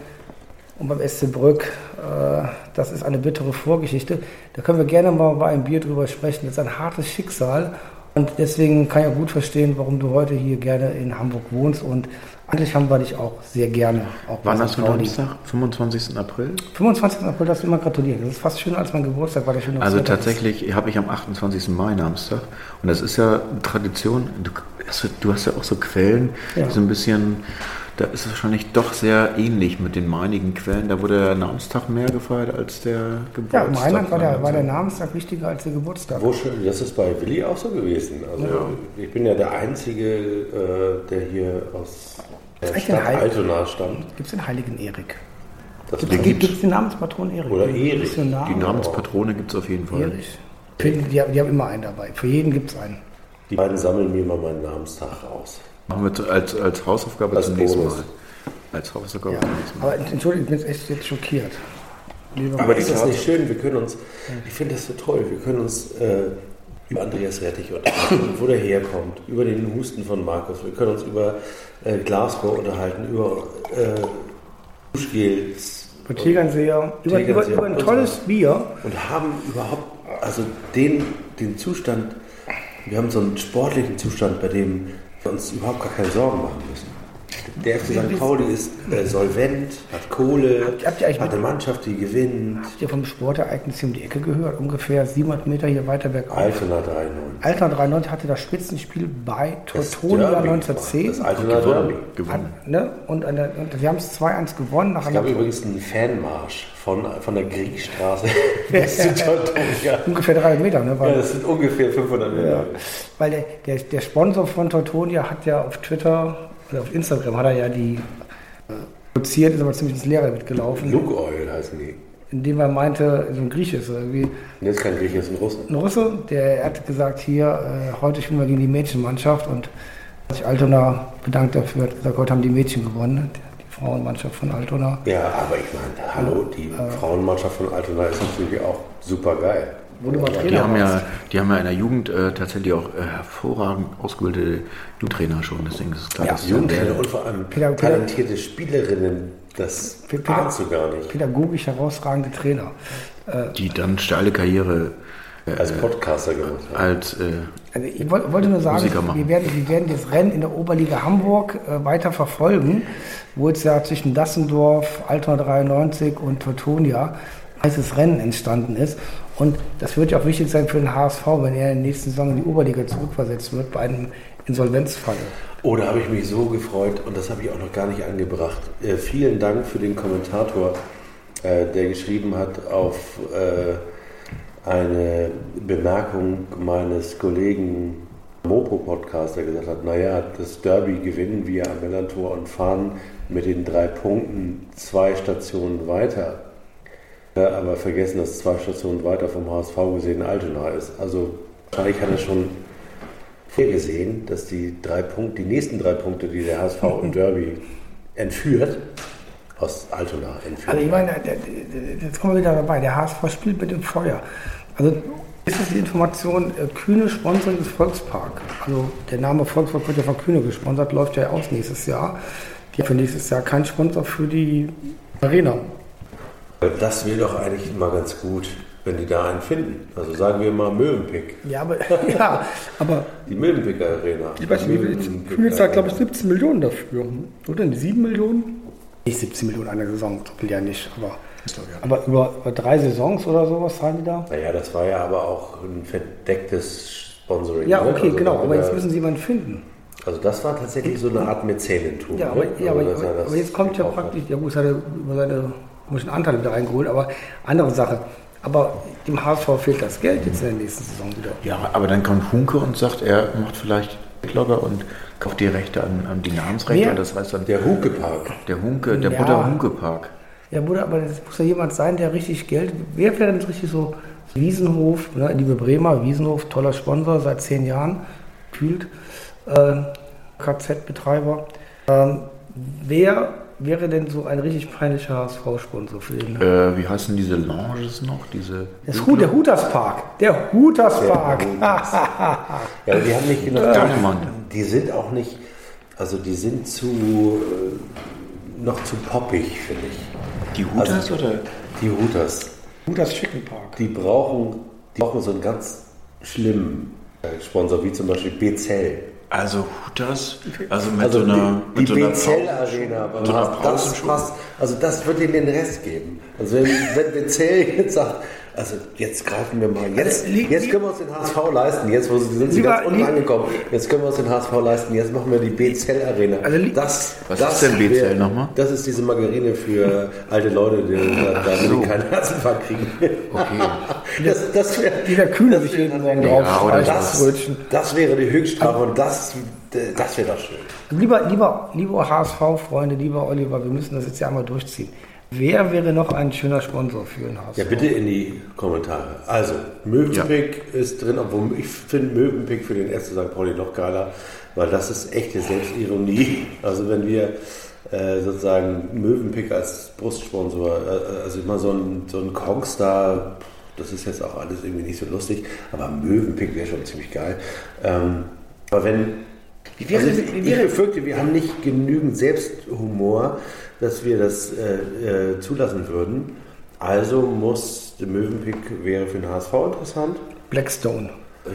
und beim SC Brück. Äh, Das ist eine bittere Vorgeschichte. Da können wir gerne mal bei einem Bier drüber sprechen. Das ist ein hartes Schicksal. Und deswegen kann ich auch gut verstehen, warum du heute hier gerne in Hamburg wohnst. Und eigentlich haben wir dich auch sehr gerne. Auch Wann St. hast du. Namenstag? 25. April? 25. April darfst du immer gratulieren. Das ist fast schöner als mein Geburtstag, weil der schön Also tatsächlich habe ich am 28. Mai Namenstag. Und das ist ja Tradition. Du hast, ja- du hast ja auch so Quellen, Ja. die so ein bisschen, da ist es wahrscheinlich doch sehr ähnlich mit den meinigen Quellen. Da wurde der Namenstag mehr gefeiert als der Ja, Geburtstag. im Rheinland war der, war der Namenstag wichtiger als der Geburtstag. Wo schon, das ist bei Willi auch so gewesen. Also ich bin ja der Einzige, äh, der hier aus der Stadt Heil- Altona stammt. Gibt es den heiligen Erik? Das Gibt gibt es den Namenspatron Erik? Oder. Missionar? Die Namenspatrone gibt es auf jeden Fall. Erich. Die, die, haben- die haben immer einen dabei. Für jeden gibt es einen. die beiden sammeln mir mal meinen Namenstag raus. Machen wir als, als Hausaufgabe Als zum nächsten Bonus. Mal. Als Hausaufgabe Ja. zum nächsten Mal. Aber entschuldigung, ich bin jetzt echt jetzt schockiert. Lieber Aber ist das nicht schön? Wir können uns, ich finde das so toll, wir können uns äh, über Andreas Rettich unterhalten, wo der herkommt, über den Husten von Markus, wir können uns über äh, Glasgow unterhalten, über äh, Duschgels Über Tegernseer, über, über, über ein und tolles so. Bier. und haben überhaupt, also den, den Zustand, wir haben so einen sportlichen Zustand, bei dem uns überhaupt gar keine Sorgen machen müssen. Der FC St. Pauli ist äh, solvent, hat Kohle, Habt- habt ihr hat eine Mannschaft, die gewinnt. Habt ihr vom Sportereignis hier um die Ecke gehört? Ungefähr 700 Meter hier weiter bergauf. Altona 3-9. Altona 93 hatte das Spitzenspiel bei Derby 1910. gemacht, Das Altona Derby. Gewonnen. An, ne? Und, eine, und wir haben es 2-1 gewonnen. Nach Es gab übrigens einen Fanmarsch von, von der Kriegstraße bis zu Teutonia. ungefähr 300 Meter. Ne? Weil, Ja, das sind ungefähr 500 Meter. Ja. Weil der, der, der Sponsor von Teutonia hat ja auf Twitter oder auf Instagram hat er ja die äh, produziert, ist aber ziemlich ins Leere mitgelaufen, Luke Oil heißen die. indem er meinte, so ein Grieche ist irgendwie. Und jetzt kein Grieche, das sind Russen. Ein Russe, der hat gesagt, hier, äh, heute spielen wir gegen die Mädchenmannschaft und hat sich Altona bedankt dafür, hat gesagt, heute haben die Mädchen gewonnen, Frauenmannschaft von Altona. Ja, aber ich meine, hallo, die Frauenmannschaft von Altona ist natürlich auch super geil. Wo du mal Die Trainer haben, ja, die haben ja in der Jugend äh, tatsächlich auch äh, hervorragend ausgebildete Jugendtrainer schon. Deswegen ist es klar, Ja, dass Jugendtrainer und vor allem Peter- talentierte Spielerinnen, das ahnst du gar nicht. pädagogisch herausragende Trainer. die dann steile Karriere Als Podcaster gemacht haben. als äh, Also ich woll- wollte nur sagen, wir werden, wir werden das Rennen in der Oberliga Hamburg äh, weiter verfolgen, wo jetzt ja zwischen Dassendorf, Altona 93 und Teutonia ein heißes Rennen entstanden ist. Und das wird ja auch wichtig sein für den HSV, wenn er in der nächsten Saison in die Oberliga zurückversetzt wird bei einem Insolvenzfall. Oh, da habe ich mich so gefreut und das habe ich auch noch gar nicht angebracht. Äh, vielen Dank für den Kommentator, äh, der geschrieben hat auf äh, eine Bemerkung meines Kollegen Mopo-Podcast, der gesagt hat, naja, das Derby gewinnen wir am Millantor und fahren mit den drei Punkten zwei Stationen weiter. Ja, aber vergessen, dass zwei Stationen weiter vom HSV gesehen Altona ist. Also wahrscheinlich hat er schon vorgesehen, dass die drei Punkte, die nächsten drei Punkte, die der HSV im Derby entführt, aus Altona entführt. Also ich meine, jetzt kommen wir wieder dabei, der HSV spielt mit dem Feuer. Also ist es die Information, äh, Kühne Sponsoring des Volkspark. Also der Name Volkspark wird ja von Kühne gesponsert, läuft ja aus nächstes Jahr. Die für nächstes Jahr kein Sponsor für die Arena. Das wäre doch eigentlich mal ganz gut, wenn die da einen finden. Also sagen wir mal Mövenpick. Ja, aber, ja, aber Die Mövenpicker Arena. ich weiß nicht, wie viel, Kühne zahlt, glaube ich, Arena. 17 Millionen dafür. Oder? Die 7 Millionen? Nicht 17 Millionen eine Saison, so viel ja nicht. Aber, aber über, über drei Saisons oder sowas zahlen die da? Naja, das war ja aber auch ein verdecktes Sponsoring. Ja, ne? okay, Also genau. da- Aber jetzt da- müssen sie jemanden finden. Also das war tatsächlich so eine Art Mäzenentum. Ja, aber, ne? ja, aber, Also, er aber, das aber jetzt kommt ja gekauft hat. praktisch, ja gut, jetzt hat er über seine komischen Anteile wieder reingeholt, aber andere Sache. Aber dem HSV fehlt das Geld jetzt in der nächsten Saison wieder. Ja, aber dann kommt Hunke und sagt, er macht vielleicht Logger und kauft die Rechte an, an die Namensrechte. Und das heißt dann Der Hukepark. der Hunke, der Ja. Butter Hunke Park. Ja, Bruder, aber das muss ja jemand sein, der richtig Geld. Wer wäre denn richtig so Wiesenhof, ne, liebe Bremer, Wiesenhof, toller Sponsor seit zehn Jahren, kühlt, äh, KZ-Betreiber. Ähm, wer wäre denn so ein richtig peinlicher HSV-Sponsor für den? Äh, wie heißen diese Lounges noch? Diese Das Hu der Huterspark. Der Huterspark. Ja, die haben nicht genug. Dannemann. Die sind auch nicht, also die sind zu, äh, noch zu poppig, finde ich. die Hutas Also- oder? Die Hooters. Huters Chicken Park. Die brauchen, die brauchen so einen ganz schlimmen äh, Sponsor, wie zum Beispiel Bezell. Also Hutas, also mit Also so einer die, mit die so einer Pause- Arena so einer das passt. Also das wird ihnen den Rest geben. Also wenn, wenn Bezell jetzt sagt, also jetzt greifen wir mal, jetzt, Also, jetzt können wir uns den HSV leisten, jetzt wo sie sind sie Lieber- ganz unten angekommen, jetzt können wir uns den HSV leisten, jetzt machen wir die Bezell Arena. Also das, Was das ist denn Bezell nochmal? Das ist diese Margarine für alte Leute, die da, damit so. die keinen Herzinfarkt kriegen. Okay. Das, das wär, Die der Kühne sich jeden Morgen drauf Ja, oder das, Brötchen. das wäre die Höchststrafe und das, das wäre doch schön. Lieber, lieber, lieber HSV-Freunde, lieber Oliver, wir müssen das jetzt ja einmal durchziehen. Wer wäre noch ein schöner Sponsor für den HSV? Ja, bitte in die Kommentare. Also, Möwenpick ist drin, obwohl ich finde Möwenpick für den ersten St. Pauli noch geiler, weil das ist echte Selbstironie. Also, wenn wir äh, sozusagen Möwenpick als Brustsponsor, äh, also immer so ein, so ein Kongstar, das ist jetzt auch alles irgendwie nicht so lustig, aber Möwenpick wäre schon ziemlich geil. Ähm, aber wenn Wie wäre- also wie ich, befürchte, wir haben nicht genügend Selbsthumor, dass wir das äh, äh, zulassen würden. Also muss der Möwenpick wäre für den HSV interessant. Blackstone.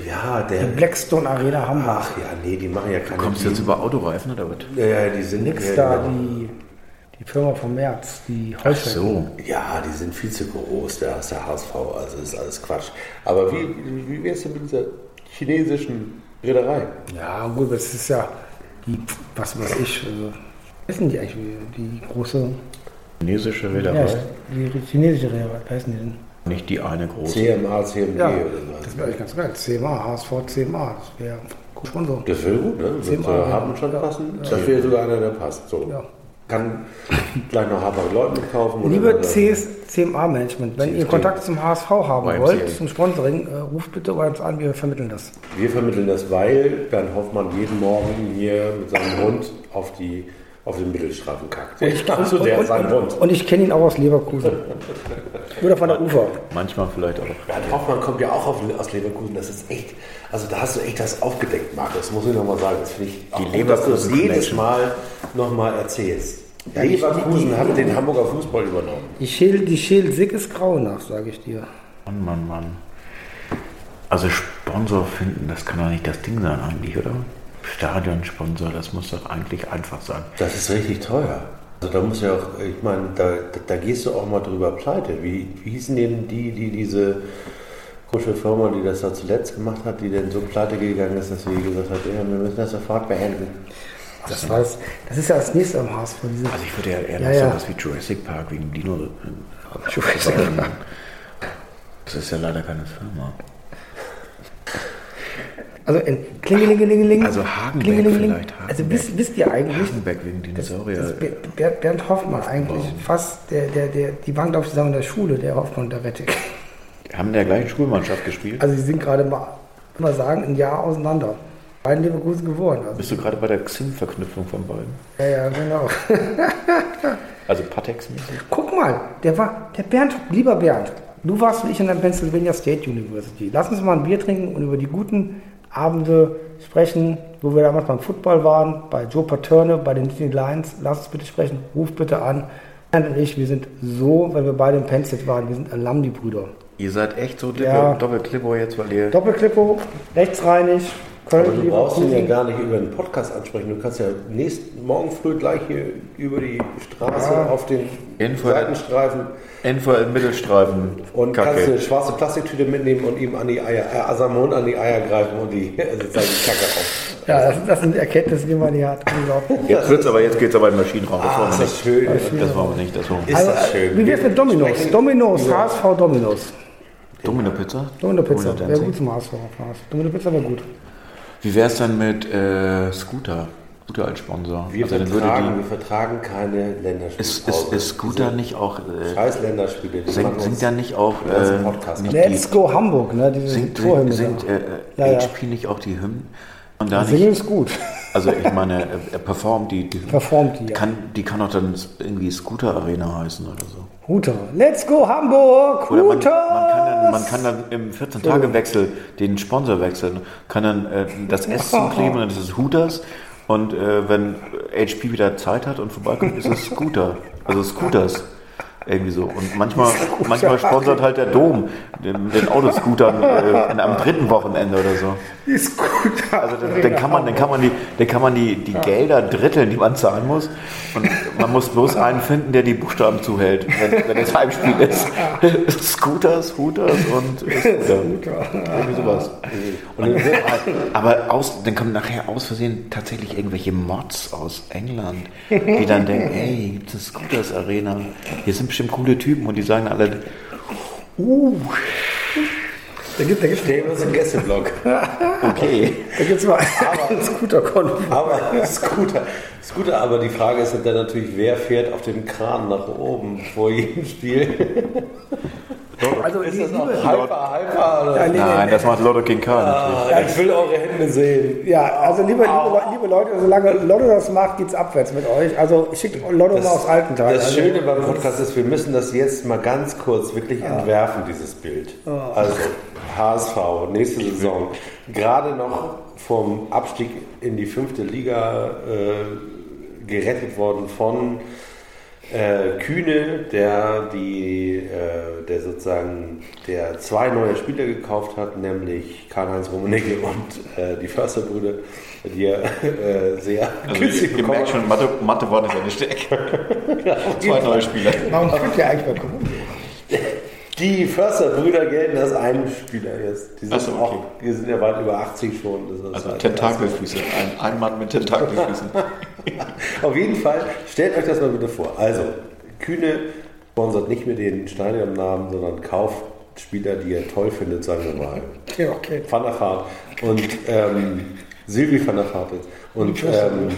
Ja, der. Die Blackstone Arena Hamburg. Ach ja, nee, die machen ja keine. Kommst du jetzt über Autoreifen oder was? Ja, ja, die sind Nix ja, da, genau. die, die Firma vom März, die Ach Heuschrecken. so. Ja, die sind viel zu groß, der ist der HSV, also ist alles Quatsch. Aber wie, wie, wie wär's denn mit dieser chinesischen Reederei? Ja, gut, das ist ja die, was weiß ich, also, sind die eigentlich, die große, Chinesische ja, Reederei. die chinesische Reederei, wie heißen die denn? Nicht die eine große. CMA, CMG Ja, oder das so. wäre eigentlich ganz geil. CMA, HSV CMA, das wäre gut Sponsor. Das wäre gut, ne? Wird CMA, zur ja. Habenstadt Ja. passen. Das wäre sogar einer, der passt. So. Ja. Kann gleich noch Haber Leuten mitkaufen. oder- Liebe oder- CS, CMA-Management, wenn ihr CSD. Kontakt zum HSV haben YMCA. wollt, zum Sponsoring, äh, ruft bitte bei uns an, wir vermitteln das. Wir vermitteln das, weil Bernd Hoffmann jeden Morgen hier mit seinem Hund auf, die, auf den Mittelstrafen kackt. also der hat seinen Hund. und ich kenne ihn auch aus Leverkusen. Oder von der Ufer. Manchmal vielleicht auch. Bernd Hoffmann kommt ja auch auf, aus Leverkusen. Das ist echt, also da hast du echt das aufgedeckt, Marc. Das muss ich nochmal sagen. Das finde ich auch Die gut, dass du das jedes. Mal nochmal erzählst. Ja, die- Leverkusen die- hat den Hamburger Fußball übernommen. Die Schild, die Schild Sick ist grau nach, sage ich dir. Mann, Mann, Mann. Also Sponsor finden, das kann doch nicht das Ding sein eigentlich, oder? Stadionsponsor, das muss doch eigentlich einfach sein. Das ist richtig teuer. Also da muss ja auch, ich meine, da, da, da gehst du auch mal drüber pleite. Wie, wie hießen denn die, die diese komische Firma, die das da zuletzt gemacht hat, die denn so pleite gegangen ist, dass sie gesagt hat, ja, wir müssen das sofort beenden. Das, weiß, das ist ja das nächste am HSV. Diese, Also ich würde ja eher Ja, noch ja. sowas wie Jurassic Park wegen Dino. Jurassic Park. Das ist ja leider keine Firma. Also in Klingelingelingeling. Also Hagenbeck Klingelingeling. vielleicht, Hagenbeck. Also wisst, wisst ihr eigentlich, Hagenbeck wegen Dinosaurier. Ber- Ber- Bernd Hoffmann eigentlich fast, der, der, der, die waren glaube ich zusammen in der Schule, der Hoffmann und der Rettig. Haben in der gleichen Schulmannschaft gespielt. Also sie sind gerade mal, mal sagen, ein Jahr auseinander. Beiden Leverkusen geworden. Also, Bist du gerade bei der Xing-Verknüpfung von beiden? ja, ja, genau. Also Patex-mäßig? Guck mal, der war, der Bernd, lieber Bernd, du warst wie ich in der Pennsylvania State University. Lass uns mal ein Bier trinken und über die guten Abende sprechen, wo wir damals beim Football waren, bei Joe Paterne, bei den Disney Lions. Lass uns bitte sprechen, ruf bitte an. Bernd und ich, wir sind so, weil wir beide im Penn State waren, wir sind Alumni-Brüder. Ihr seid echt so Ja. Doppelklippo jetzt, weil ihr... Doppelklippo, rechtsreinig, Aber Köln, du brauchst ihn ja gar nicht über den Podcast ansprechen. Du kannst ja nächsten Morgen früh gleich hier über die Straße Ja. auf den Info- Seitenstreifen Info im Mittelstreifen. und kannst Kacke. eine schwarze Plastiktüte mitnehmen und ihm an die Eier, äh, Asamon an die Eier greifen und die, also sozusagen die Kacke auf. Ja, das, das sind Erkenntnisse, die man hier hat. Jetzt wird's aber, jetzt geht's aber in den Maschinenraum. Das Ah, wollen ist wir das nicht. schön. Das wollen wir nicht. Das wollen wir Ist nicht. das schön. Also, Wie wär's mit Dominos? Dominos, über- HSV Dominos. Domino Pizza? Domino Pizza, wäre gut zum HSV. Domino Pizza wäre gut. Wie wär's dann mit äh, Scooter? Scooter als Sponsor. Wir, also vertragen, wir vertragen keine Ist, Länderspielpause. ist, ist Scooter nicht auch... Äh, Scheiß Länderspiele. singt, singt ja nicht auch... Äh, Podcast nicht Let's die, go Hamburg, ne? Diese singt, singt, singt da. äh, Ja, ja. HP nicht auch die Hymnen? Da Singen nicht... ist gut. Also ich meine, er performt die... die Performt die, ja. Kann, die kann doch dann irgendwie Scooter Arena heißen oder so. Huter. Let's go Hamburg! Oder man, man, Huter! kann dann, man kann dann im 14-Tage-Wechsel den Sponsor wechseln, kann dann äh, das S zukleben und das ist Hooters. Und äh, wenn HP wieder Zeit hat und vorbeikommt, ist es Scooter. Also Scooters. Irgendwie so. Und manchmal, manchmal sponsert halt der Dom den, den Autoscootern äh, in einem dritten Wochenende oder so. Die gut. Also dann, dann kann man, dann kann man die, dann kann man die, die Gelder dritteln, die man zahlen muss. Und man muss bloß einen finden, der die Buchstaben zuhält, wenn, wenn das Heimspiel ist. Scooters, Hooters und Scooter. Irgendwie sowas. Und halt, aber aus, dann kommen nachher aus Versehen tatsächlich irgendwelche Mods aus England, die dann denken, hey, gibt es eine Scooters Arena? Hier sind bestimmt coole Typen und die sagen alle, uh, Da gibt es uns im Gästeblock. okay. da gibt's mal einen Scooter-Konto. Aber Scooter, Scooter, aber die Frage ist dann natürlich, wer fährt auf dem Kran nach oben vor jedem Spiel? Also, Ist das auch liebe, Hyper, Hyper? Ja, nee, Nein, das macht Lotto King K natürlich. Ah, ich will eure Hände sehen. ja, also liebe, liebe, liebe Leute, solange Lotto das macht, geht's abwärts mit euch. Also schickt Lotto mal aus alten Teilen. Das also, Schöne beim Podcast ist, wir müssen das jetzt mal ganz kurz wirklich entwerfen, dieses Bild. Also, HSV, nächste Saison. Gerade noch vom Abstieg in die fünfte Liga äh, gerettet worden von äh, Kühne, der die, äh, der sozusagen, der zwei neue Spieler gekauft hat, nämlich Karl-Heinz Rummenigge und äh, die Försterbrüder, die er äh, sehr günstig Ihr bekommen merkt hat. schon, Mathe, Mathe war nicht seine Stärke. Zwei neue Spieler. Warum spielt ihr eigentlich bei Kolumbien? Die Försterbrüder gelten als ein Spieler jetzt. Die sind, so, okay. auch, die sind ja weit über 80 schon. Also halt- Tentakelfüße. Ein, ein Mann mit Tentakelfüßen. Auf jeden Fall, stellt euch das mal bitte vor. Also, Kühne sponsert nicht mehr den Stadionnamen, sondern kauft Spieler, die er toll findet, sagen wir mal. Ja, okay. Van der Vaart und ähm, Silvi van der Vaart. Und ähm,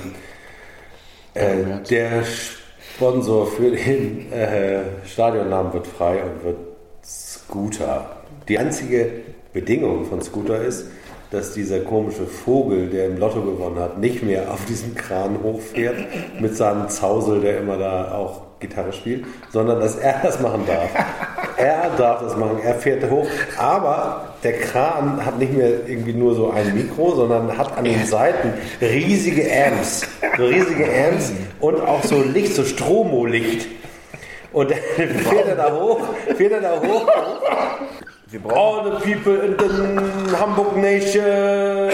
äh, der Sponsor für den äh, Stadionnamen wird frei und wird Scooter. Die einzige Bedingung von Scooter ist, dass dieser komische Vogel, der im Lotto gewonnen hat, nicht mehr auf diesem Kran hochfährt mit seinem Zausel, der immer da auch Gitarre spielt, sondern dass er das machen darf. Er darf das machen, er fährt hoch, aber der Kran hat nicht mehr irgendwie nur so ein Mikro, sondern hat an den Seiten riesige Amps, so riesige Amps und auch so Licht, so Stromo-Licht. Und dann fährt er da hoch, fährt er da hoch. All the people in the Hamburg Nation.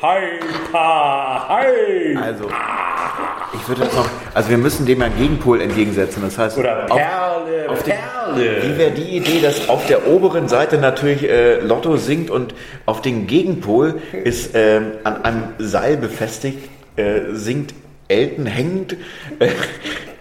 Hyper, hi. Also, ich würde jetzt noch, also wir müssen dem einen Gegenpol entgegensetzen. Das heißt, Oder auf, Perle, auf dem- Perle. wie wäre die Idee, dass auf der oberen Seite natürlich äh, Lotto singt und auf dem Gegenpol ist ähm, an einem Seil befestigt, äh, singt Elton hängend äh,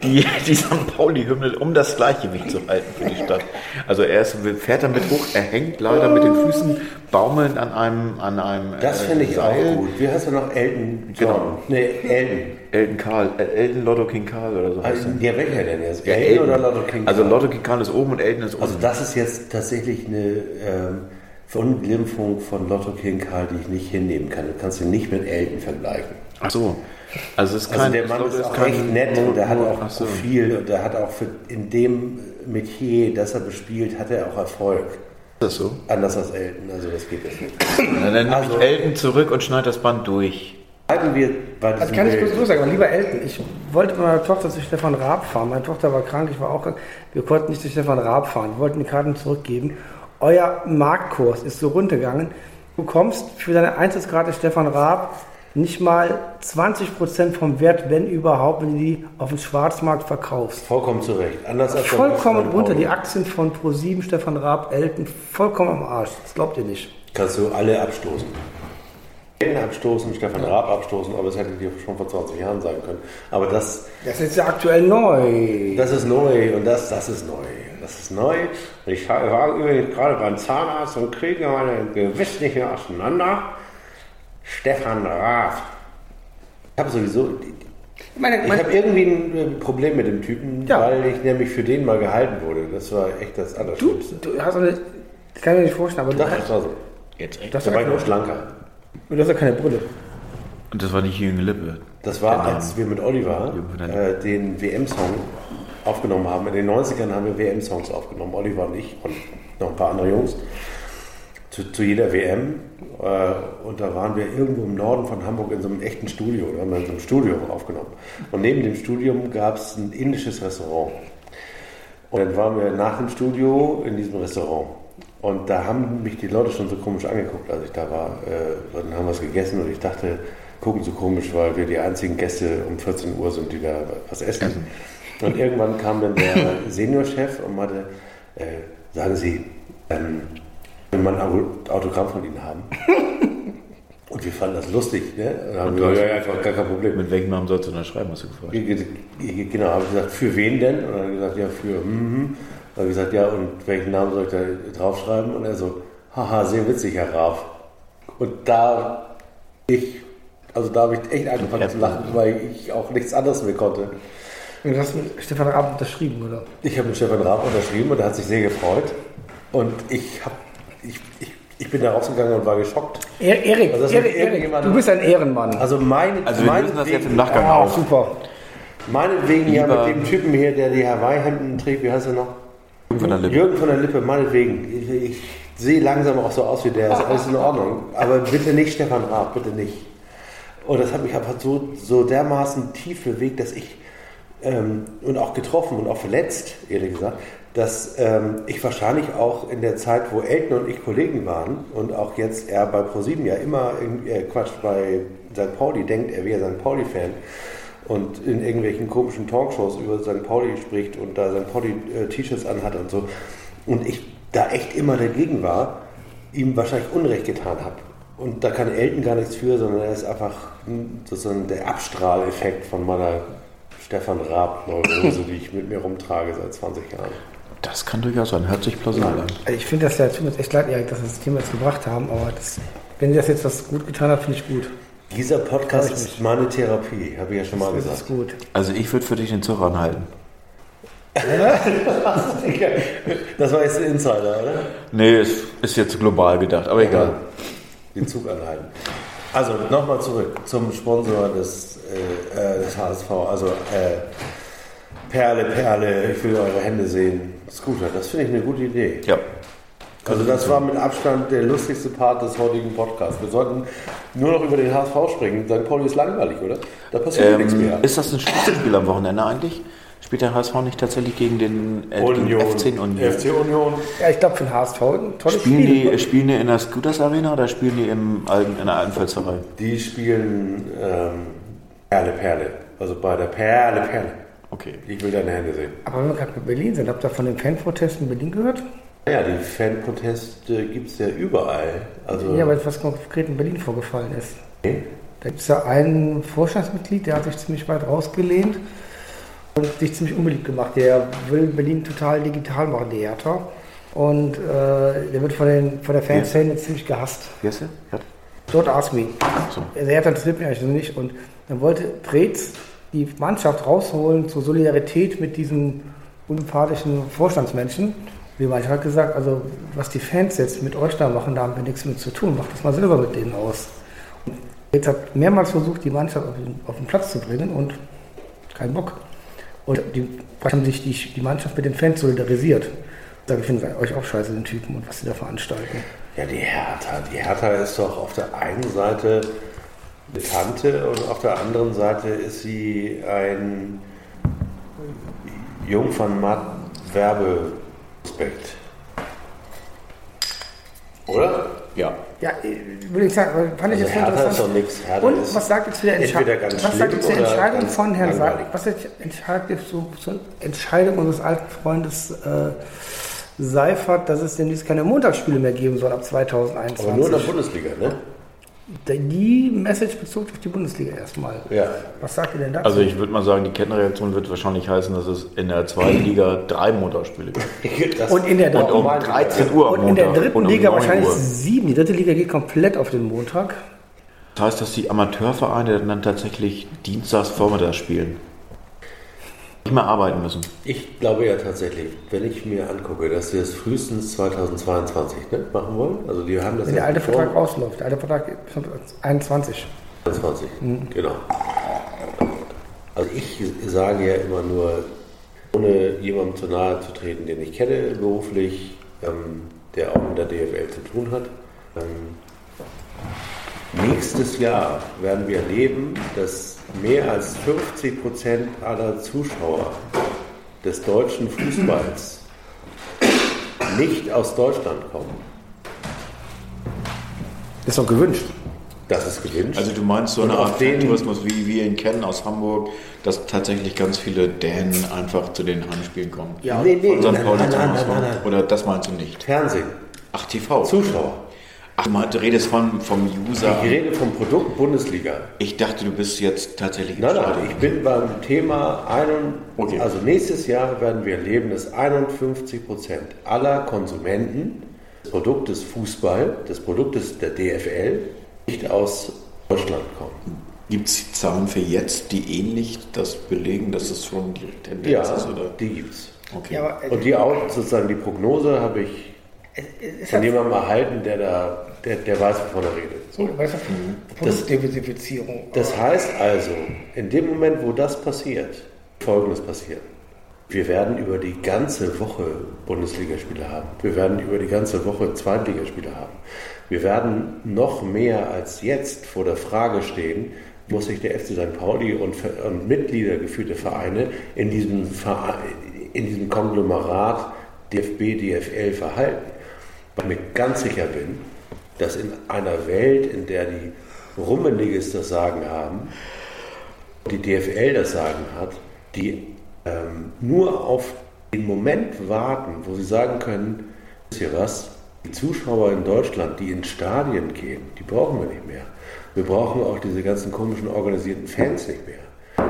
die, die St. Pauli-Hymne, um das Gleichgewicht zu halten für die Stadt. Also er ist, fährt damit hoch, er hängt leider mit den Füßen baumelnd an einem, an einem Das äh, finde ich Seil. auch gut. Wie heißt er noch? Elton Genau. John? Nee, Elton. Elton Karl, äh, Elton Lotto King Karl oder so heißt Also, er. ja, welcher denn jetzt? Ja, Elton oder Lotto King? Also Lotto King Karl ist oben und Elton ist unten. Also das ist jetzt tatsächlich eine ähm, Verunglimpfung von Lotto King Karl, die ich nicht hinnehmen kann. Du kannst ihn nicht mit Elton vergleichen. Ach so. Also es ist Also der Mann ist auch echt nett und der hat auch so. Profil und der hat auch für, in dem Metier, das er bespielt, hat er auch Erfolg. Ist das so? Anders als Elton, also das geht jetzt nicht. Dann nehme Also- ich Elton zurück und schneide das Band durch. Halten wir bei Das diesem kann ich kurz Bild. so sagen, aber lieber Elton, ich wollte mit meiner Tochter zu Stefan Raab fahren. Meine Tochter war krank, ich war auch krank. Wir konnten nicht zu Stefan Raab fahren. Wir wollten die Karten zurückgeben. Euer Marktkurs ist so runtergegangen. Du bekommst für deine Eintrittskarte Stefan Raab nicht mal 20% vom Wert, wenn überhaupt, wenn du die auf dem Schwarzmarkt verkaufst. Vollkommen zurecht. Anders als Vollkommen runter. Die Aktien von Pro7, Stefan Raab, Elton, vollkommen am Arsch. Das glaubt ihr nicht. Kannst du alle abstoßen. Elton abstoßen, Stefan Raab abstoßen, aber das hätte dir schon vor 20 Jahren sein können. Aber das, Das ist ja aktuell neu. das ist neu und das, das ist neu. Das ist neu. Und ich war übrigens gerade beim Zahnarzt und kriege meine Gewiss nicht mehr auseinander. Stefan Raab. Ich habe sowieso, Ich meine, ich habe irgendwie ein Problem mit dem Typen, Ja. weil ich nämlich für den mal gehalten wurde. Das war echt das du, Allerschlimmste. du hast eine, das kann ich mir nicht vorstellen, aber du, hast, das war so. Jetzt echt? du, hast Da ja war ich noch schlanker. du hast ja keine Brille. Und das war nicht Jürgen Lippe. Das war, als wir mit Oliver äh, den WM-Song aufgenommen haben. In den 90ern haben wir WM-Songs aufgenommen, Oliver und ich und noch ein paar andere Jungs. Zu, zu jeder WM. Äh, und da waren wir irgendwo im Norden von Hamburg in so einem echten Studio. Da haben wir in so einem Studio aufgenommen. Und neben dem Studium gab es ein indisches Restaurant. Und dann waren wir nach dem Studio in diesem Restaurant. Und da haben mich die Leute schon so komisch angeguckt, als ich da war. Äh, dann haben wir es gegessen und ich dachte, gucken so komisch, weil wir die einzigen Gäste um 14 Uhr sind, die da was essen. Und irgendwann kam dann der Seniorchef und meinte, äh, sagen Sie, ähm, will man ein Auto- Autogramm von Ihnen haben? Und wir fanden das lustig. Ne? Und dann haben wir gesagt, ja, ja, einfach gar kein Problem. Mit welchem Namen sollst du unterschreiben, hast du gefragt? Genau, habe ich gesagt, für wen denn? Und dann hat er gesagt, ja, für mhm. Dann habe ich gesagt, ja, und welchen Namen soll ich da draufschreiben? Und er so, haha, sehr witzig, Herr Raab. Und da ich, also da habe ich echt angefangen zu lachen, weil ich auch nichts anderes mehr konnte. Und du hast mit Stefan Raab unterschrieben, oder? Ich habe mit Stefan Raab unterschrieben und er hat sich sehr gefreut. Und ich habe, ich, ich, ich bin da rausgegangen und war geschockt. Er, Erik, Also Erik, Erik, du bist ein Ehrenmann. Also meine, Also wir lösen das jetzt im Nachgang Ah, auf. super. Meinetwegen ja mit dem Typen hier, der die Hawaii-Hemden trägt, wie heißt er noch? Von der Lippe. Jürgen von der Lippe, meinetwegen. Ich, ich sehe langsam auch so aus wie der, ist alles in Ordnung. Aber bitte nicht Stefan Raab, bitte nicht. Und das hat mich einfach so, so dermaßen tief bewegt, dass ich, ähm, und auch getroffen und auch verletzt, ehrlich gesagt, dass ähm, ich wahrscheinlich auch in der Zeit, wo Elton und ich Kollegen waren und auch jetzt er bei ProSieben ja immer, äh, Quatsch, bei St. Pauli denkt, er wäre St. Pauli-Fan und in irgendwelchen komischen Talkshows über St. Pauli spricht und da St. Pauli äh, T-Shirts anhat und so. Und ich da echt immer dagegen war, ihm wahrscheinlich Unrecht getan habe. Und da kann Elton gar nichts für, sondern er ist einfach sozusagen der Abstrahleffekt von meiner Stefan Raab-Neurose, die ich mit mir rumtrage seit 20 Jahren. Das kann durchaus sein, hört sich plausibel an. Also ich finde das ja, tut mir echt leid, Erik, dass wir das Thema jetzt gebracht haben, aber das, wenn ihr das jetzt was gut getan habt, finde ich gut. Dieser Podcast ist meine Therapie, habe ich ja schon mal Das gesagt. ist gut. Also ich würde für dich den Zug anhalten. Das war jetzt ein Insider, oder? Nee, es ist jetzt global gedacht, aber egal. Den Zug anhalten. Also nochmal zurück zum Sponsor des, äh, äh, des HSV. Also äh, Perle, Perle, ich will eure Hände sehen. Scooter, das finde ich eine gute Idee. Ja. Also das war mit Abstand der lustigste Part des heutigen Podcasts. Wir sollten nur noch über den HSV sprechen. St. Pauli ist langweilig, oder? Da passiert nichts Ähm, mehr. ist das ein Spitzenspiel am Wochenende eigentlich? Spielt der HSV nicht tatsächlich gegen den äh, gegen FC Union? FC Union. Ja, ich glaube für den HSV ein tolles Spielen Spiel. die, spielen die in der Scooters Arena oder spielen die im Alten, in der alten Försterei? Die spielen ähm, Perle, Perle. Also bei der Perle, Perle. Okay. Ich will deine Hände sehen. Aber wenn wir gerade bei Berlin sind, habt ihr von den Fanprotesten in Berlin gehört? Ja, die Fanproteste gibt es ja überall. Also, Ja, weil was konkret in Berlin vorgefallen ist. Okay. Da gibt es ja ein Vorstandsmitglied, der hat sich ziemlich weit rausgelehnt und sich ziemlich unbeliebt gemacht. Der will Berlin total digital machen, der Hertha. Und äh, der wird von, den, von der Fanszene ziemlich gehasst. Der? Ja. Dort ask me. So. Der Hertha interessiert mich eigentlich nicht. Und dann wollte Preetz die Mannschaft rausholen zur Solidarität mit diesem unsympathischen Vorstandsmenschen. Wie manchmal hat gesagt, also was die Fans jetzt mit euch da machen, da haben wir nichts mit zu tun. Macht das mal selber mit denen aus. Und Preetz hat mehrmals versucht, die Mannschaft auf den, auf den Platz zu bringen und kein Bock. Und die haben sich die, die Mannschaft mit den Fans solidarisiert. Sage, ich finde euch auch scheiße, den Typen und was sie da veranstalten. Ja, die Hertha. Die Hertha ist doch auf der einen Seite Tante und auf der anderen Seite ist sie ein Jung von Matt Werbeprospekt. Oder? Ja. Ja, würde ich sagen, fand ich Also jetzt ist interessant. doch nichts. Hertha Und ist was sagt ihr zu der, Entsche entweder ganz was sagt ihr schlimm zur oder Entscheidung von Herrn Sa langweilig. Was entscheidet ihr zu, zur Entscheidung unseres alten Freundes äh, Seifert, dass es demnächst keine Montagsspiele mehr geben soll ab 2021? Aber nur in der Bundesliga, ne? Die Message bezog auf die Bundesliga erstmal. Ja. Was sagt ihr denn dazu? Also ich würde mal sagen, die Kettenreaktion wird wahrscheinlich heißen, dass es in der zweiten Liga drei Montagsspiele gibt. Und in der Und um Montag. 13 Uhr am und in der dritten um Liga 9 wahrscheinlich Uhr. sieben. Die dritte Liga geht komplett auf den Montag. Das heißt, dass die Amateurvereine dann tatsächlich dienstags vormittags spielen. Nicht mehr arbeiten müssen. Ich glaube ja tatsächlich, wenn ich mir angucke, dass sie es frühestens 2022 ne, machen wollen, also die haben das Wenn der alte vor- Vertrag ausläuft. Der alte Vertrag ist 21. 20, Mhm. genau. Also ich sage ja immer nur, ohne jemandem zu nahe zu treten, den ich kenne beruflich, ähm, der auch mit der DFL zu tun hat. Ähm, nächstes Jahr werden wir erleben, dass mehr als 50 Prozent aller Zuschauer des deutschen Fußballs nicht aus Deutschland kommen. Ist doch gewünscht. Das ist gewünscht. Also du meinst so Und eine Art Tourismus, wie wir ihn kennen aus Hamburg, dass tatsächlich ganz viele Dänen einfach zu den Heimspielen kommen. Ja, nee, nee, Von St. nein, Pauli nein, nein, nein. Oder das meinst du nicht? Fernsehen, Ach, TV. Zuschauer. Ach, du meinst- du redest von, vom User. Ich rede vom Produkt Bundesliga. Ich dachte, du bist jetzt tatsächlich Nein, nein, ich bin beim Thema, ein, Okay. also nächstes Jahr werden wir erleben, dass 51 Prozent aller Konsumenten des Produktes Fußball, des Produktes der DFL, nicht aus Deutschland kommen. Gibt es Zahlen für jetzt, die ähnlich das belegen, dass es schon die Tendenz Ja, ist? Oder? die gibt's. Okay. Ja, aber, äh, Und die auch, sozusagen die Prognose habe ich von jemandem erhalten, der da, der, der weiß, wovon er redet. So. weißt du, Produktdiversifizierung. Das heißt also, in dem Moment, wo das passiert, Folgendes passiert. Wir werden über die ganze Woche Bundesligaspiele haben. Wir werden über die ganze Woche Zweitligaspiele haben. Wir werden noch mehr als jetzt vor der Frage stehen, muss sich der FC St. Pauli und, und Mitglieder geführte Vereine in diesem, Verein, in diesem Konglomerat DFB, DFL verhalten. Weil ich mir ganz sicher bin, dass in einer Welt, in der die Rummeniges das Sagen haben, die DFL das Sagen hat, die ähm, nur auf den Moment warten, wo sie sagen können, wisst ihr was, die Zuschauer in Deutschland, die in Stadien gehen, die brauchen wir nicht mehr. Wir brauchen auch diese ganzen komischen organisierten Fans nicht mehr.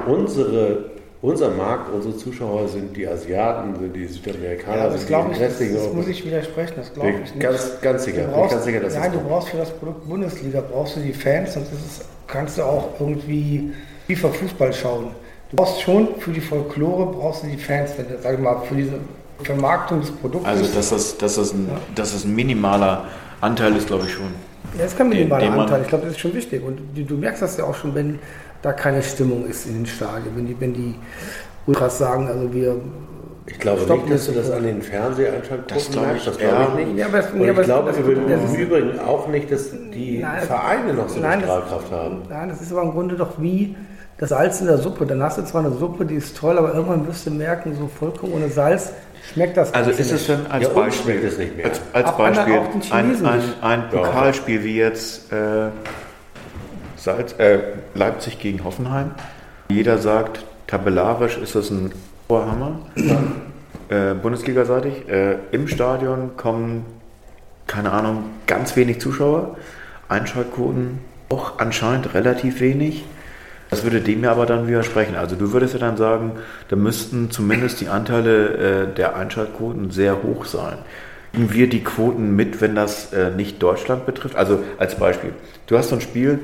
Unsere, unser Markt, unsere Zuschauer sind die Asiaten, sind die Südamerikaner, Ja, das sind glaube die ich, das, restlichen das Europäer. muss ich widersprechen, das glaube ich ich nicht. ganz, ganz sicher, Du brauchst, ganz sicher, dass nein, das du brauchst für das Produkt Bundesliga brauchst du die Fans, sonst ist es, kannst du auch irgendwie FIFA Fußball schauen. Du brauchst schon für die Folklore brauchst du die Fans, wenn sag ich mal, für diese Vermarktung des Produktes. Also, dass das, dass, das ein, dass das ein minimaler Anteil ist, glaube ich schon. ja, das kann minimaler den man- Anteil. Ich glaube, das ist schon wichtig. Und du, du merkst das ja auch schon, wenn da keine Stimmung ist in den Stadien, wenn die, wenn die Ultras sagen, also wir Ich glaube nicht, dass du das das an den Fernseheinschaltquoten Das glaube ich, Das glaube ja. ich nicht. Ja, aber das- Und ja, ich aber das- glaube das- im das ist- Übrigen auch nicht, dass die Nein, Vereine noch so eine nein, das- Strahlkraft haben. Nein, das ist aber im Grunde doch wie das Salz in der Suppe. Dann hast du zwar eine Suppe, die ist toll, aber irgendwann wirst du merken, so vollkommen ohne Salz schmeckt das Also ist es nicht. denn als Ja, Beispiel, schmeckt es nicht mehr. als, als Beispiel auch den ein, ein, ein Pokalspiel wie jetzt äh, Salz, äh, Leipzig gegen Hoffenheim. Jeder sagt, tabellarisch ist das ein Oberhammer, äh, Bundesliga-seitig. Äh, Im Stadion kommen, keine Ahnung, ganz wenig Zuschauer. Einschaltquoten auch anscheinend relativ wenig. Das würde dem ja aber dann widersprechen. Also du würdest ja dann sagen, da müssten zumindest die Anteile äh, der Einschaltquoten sehr hoch sein. Nehmen wir die Quoten mit, wenn das äh, nicht Deutschland betrifft? Also als Beispiel, du hast so ein Spiel,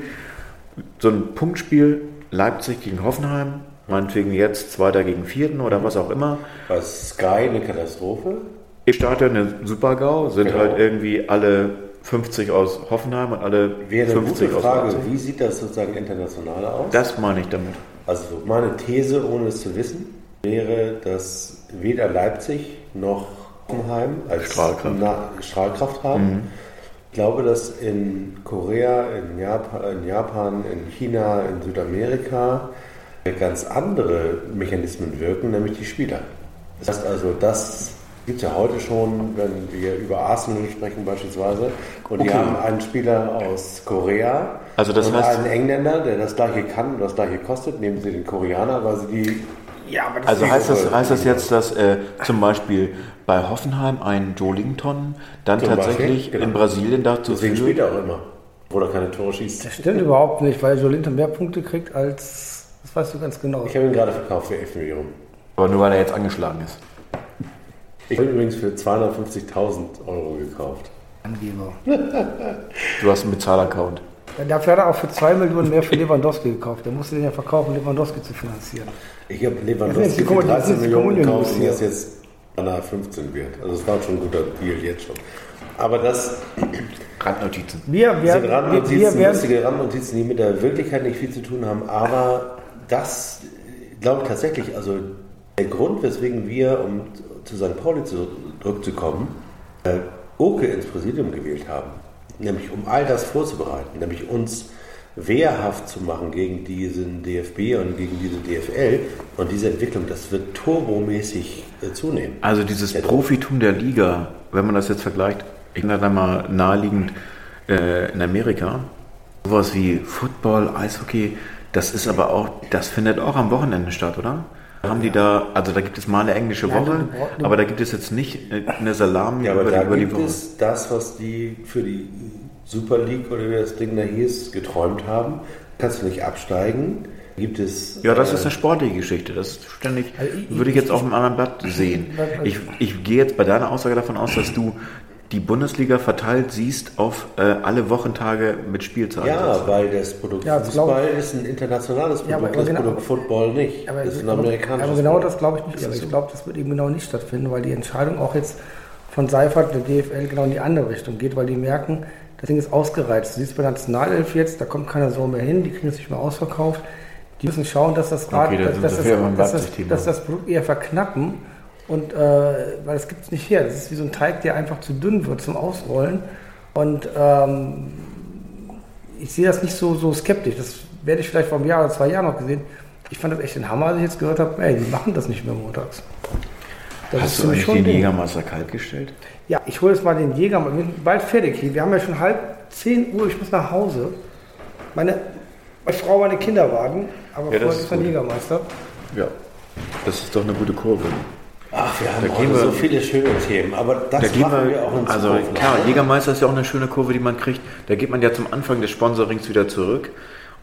so ein Punktspiel, Leipzig gegen Hoffenheim, meinetwegen jetzt Zweiter gegen Vierten oder was auch immer. Bei Sky eine Katastrophe. Ich starte eine Super-GAU, sind Genau. halt irgendwie alle 50 aus Hoffenheim und alle Wäre eine 50 gute aus Frage, Leipzig. wie sieht das sozusagen international aus? Das meine ich damit. Also meine These, ohne es zu wissen, wäre, dass weder Leipzig noch Hoffenheim als Strahlkraft. Na Strahlkraft haben. Ich glaube, dass in Korea, in Japan, in, Japan, in China, in Südamerika ganz andere Mechanismen wirken, nämlich die Spieler. Das heißt also, das gibt es ja heute schon, wenn wir über Arsenal sprechen beispielsweise. Und die Okay. haben einen Spieler aus Korea Also das und heißt- einen Engländer, der das gleiche kann und das gleiche kostet. Nehmen Sie den Koreaner, weil sie die Ja, aber das Also ist heißt das, heißt das jetzt, dass äh, zum Beispiel bei Hoffenheim ein Jolinton dann Zum tatsächlich Beispiel, genau. in Brasilien dazu Deswegen spielt führt? er auch immer, obwohl er keine Tore schießt. Das stimmt überhaupt nicht, weil Jolinton mehr Punkte kriegt als. Das weißt du ganz genau. Ich habe ihn gerade verkauft für 11 Millionen. Aber nur weil er jetzt angeschlagen ist. Ich habe ihn übrigens für 250.000 Euro gekauft. Angeber. Du hast einen Bezahlaccount. Dafür hat er auch für 2 Millionen mehr für Lewandowski gekauft. Der musste den ja verkaufen, Lewandowski zu finanzieren. Ich habe Lewandowski für Kommun- das 13 ist die Millionen gekauft und hier. er ist jetzt an einer 15 wert. Also es war schon ein guter Deal jetzt schon. Aber das Randnotizen. Wir sind werden, wir, Randnotizen, wir werden, lustige Randnotizen, die mit der Wirklichkeit nicht viel zu tun haben. Aber das glaube ich tatsächlich, also der Grund, weswegen wir, um zu St. Pauli zurückzukommen, äh, Oke ins Präsidium gewählt haben, nämlich um all das vorzubereiten, nämlich uns wehrhaft zu machen gegen diesen DFB und gegen diese DFL und diese Entwicklung, das wird turbomäßig äh, zunehmen. Also dieses Ja. Profitum der Liga, wenn man das jetzt vergleicht, ich nenne da mal naheliegend äh, in Amerika, sowas wie Football, Eishockey, das ist aber auch, das findet auch am Wochenende statt, oder? Haben die da, also da gibt es mal eine englische Woche, aber da gibt es jetzt nicht äh, eine Salami Ja, aber über, da die, über die gibt Woche. es das, was die für die Super League oder wie das Ding da hieß, geträumt haben. Kannst du nicht absteigen. Gibt es. Ja, das äh, ist eine sportliche Geschichte. Das ist ständig, Also ich- würde ich jetzt auf einem anderen Blatt sehen. Ich, ich gehe jetzt bei deiner Aussage davon aus, dass du die Bundesliga verteilt siehst auf äh, alle Wochentage mit Spielzeit. Ja, weil das Produkt Ja, Fußball ist ein internationales Produkt, Ja, aber das genau- Produkt Football nicht. aber, das ist ein amerikanisches aber genau Produkt. das glaube ich nicht. Aber ich glaube, das wird eben genau nicht stattfinden, weil die Entscheidung auch jetzt von Seifert, der DFL, genau in die andere Richtung geht, weil die merken, das Ding ist ausgereizt. Du siehst bei der Nationalelf jetzt, da kommt keiner so mehr hin, die kriegen es nicht mehr ausverkauft. Die müssen schauen, dass das Rad, Okay, da dass, das, dass, das, dass das Produkt eher verknappen. Und äh, weil das gibt es nicht her. Das ist wie so ein Teig, der einfach zu dünn wird zum Ausrollen. Und ähm, ich sehe das nicht so, so skeptisch. Das werde ich vielleicht vor einem Jahr oder zwei Jahren noch gesehen. Ich fand das echt ein Hammer, als ich jetzt gehört habe, ey, die machen das nicht mehr montags. Das Hast du für mich eigentlich schon den. Jägermeister kalt gestellt? Ja, ich hole jetzt mal den Jäger. Wir sind bald fertig hier. Wir haben ja schon halb 10 Uhr, ich muss nach Hause. Meine, meine Frau, meine Kinder warten, aber Ja, das vorher ist ist der. Jägermeister. Ja. Das ist doch eine gute Kurve. Ach, wir haben Da heute gehen wir- so viele schöne Themen, aber das Da machen man, wir auch in also Zukunft klar, ne? Jägermeister ist ja auch eine schöne Kurve, die man kriegt. Da geht man ja zum Anfang des Sponsorings wieder zurück.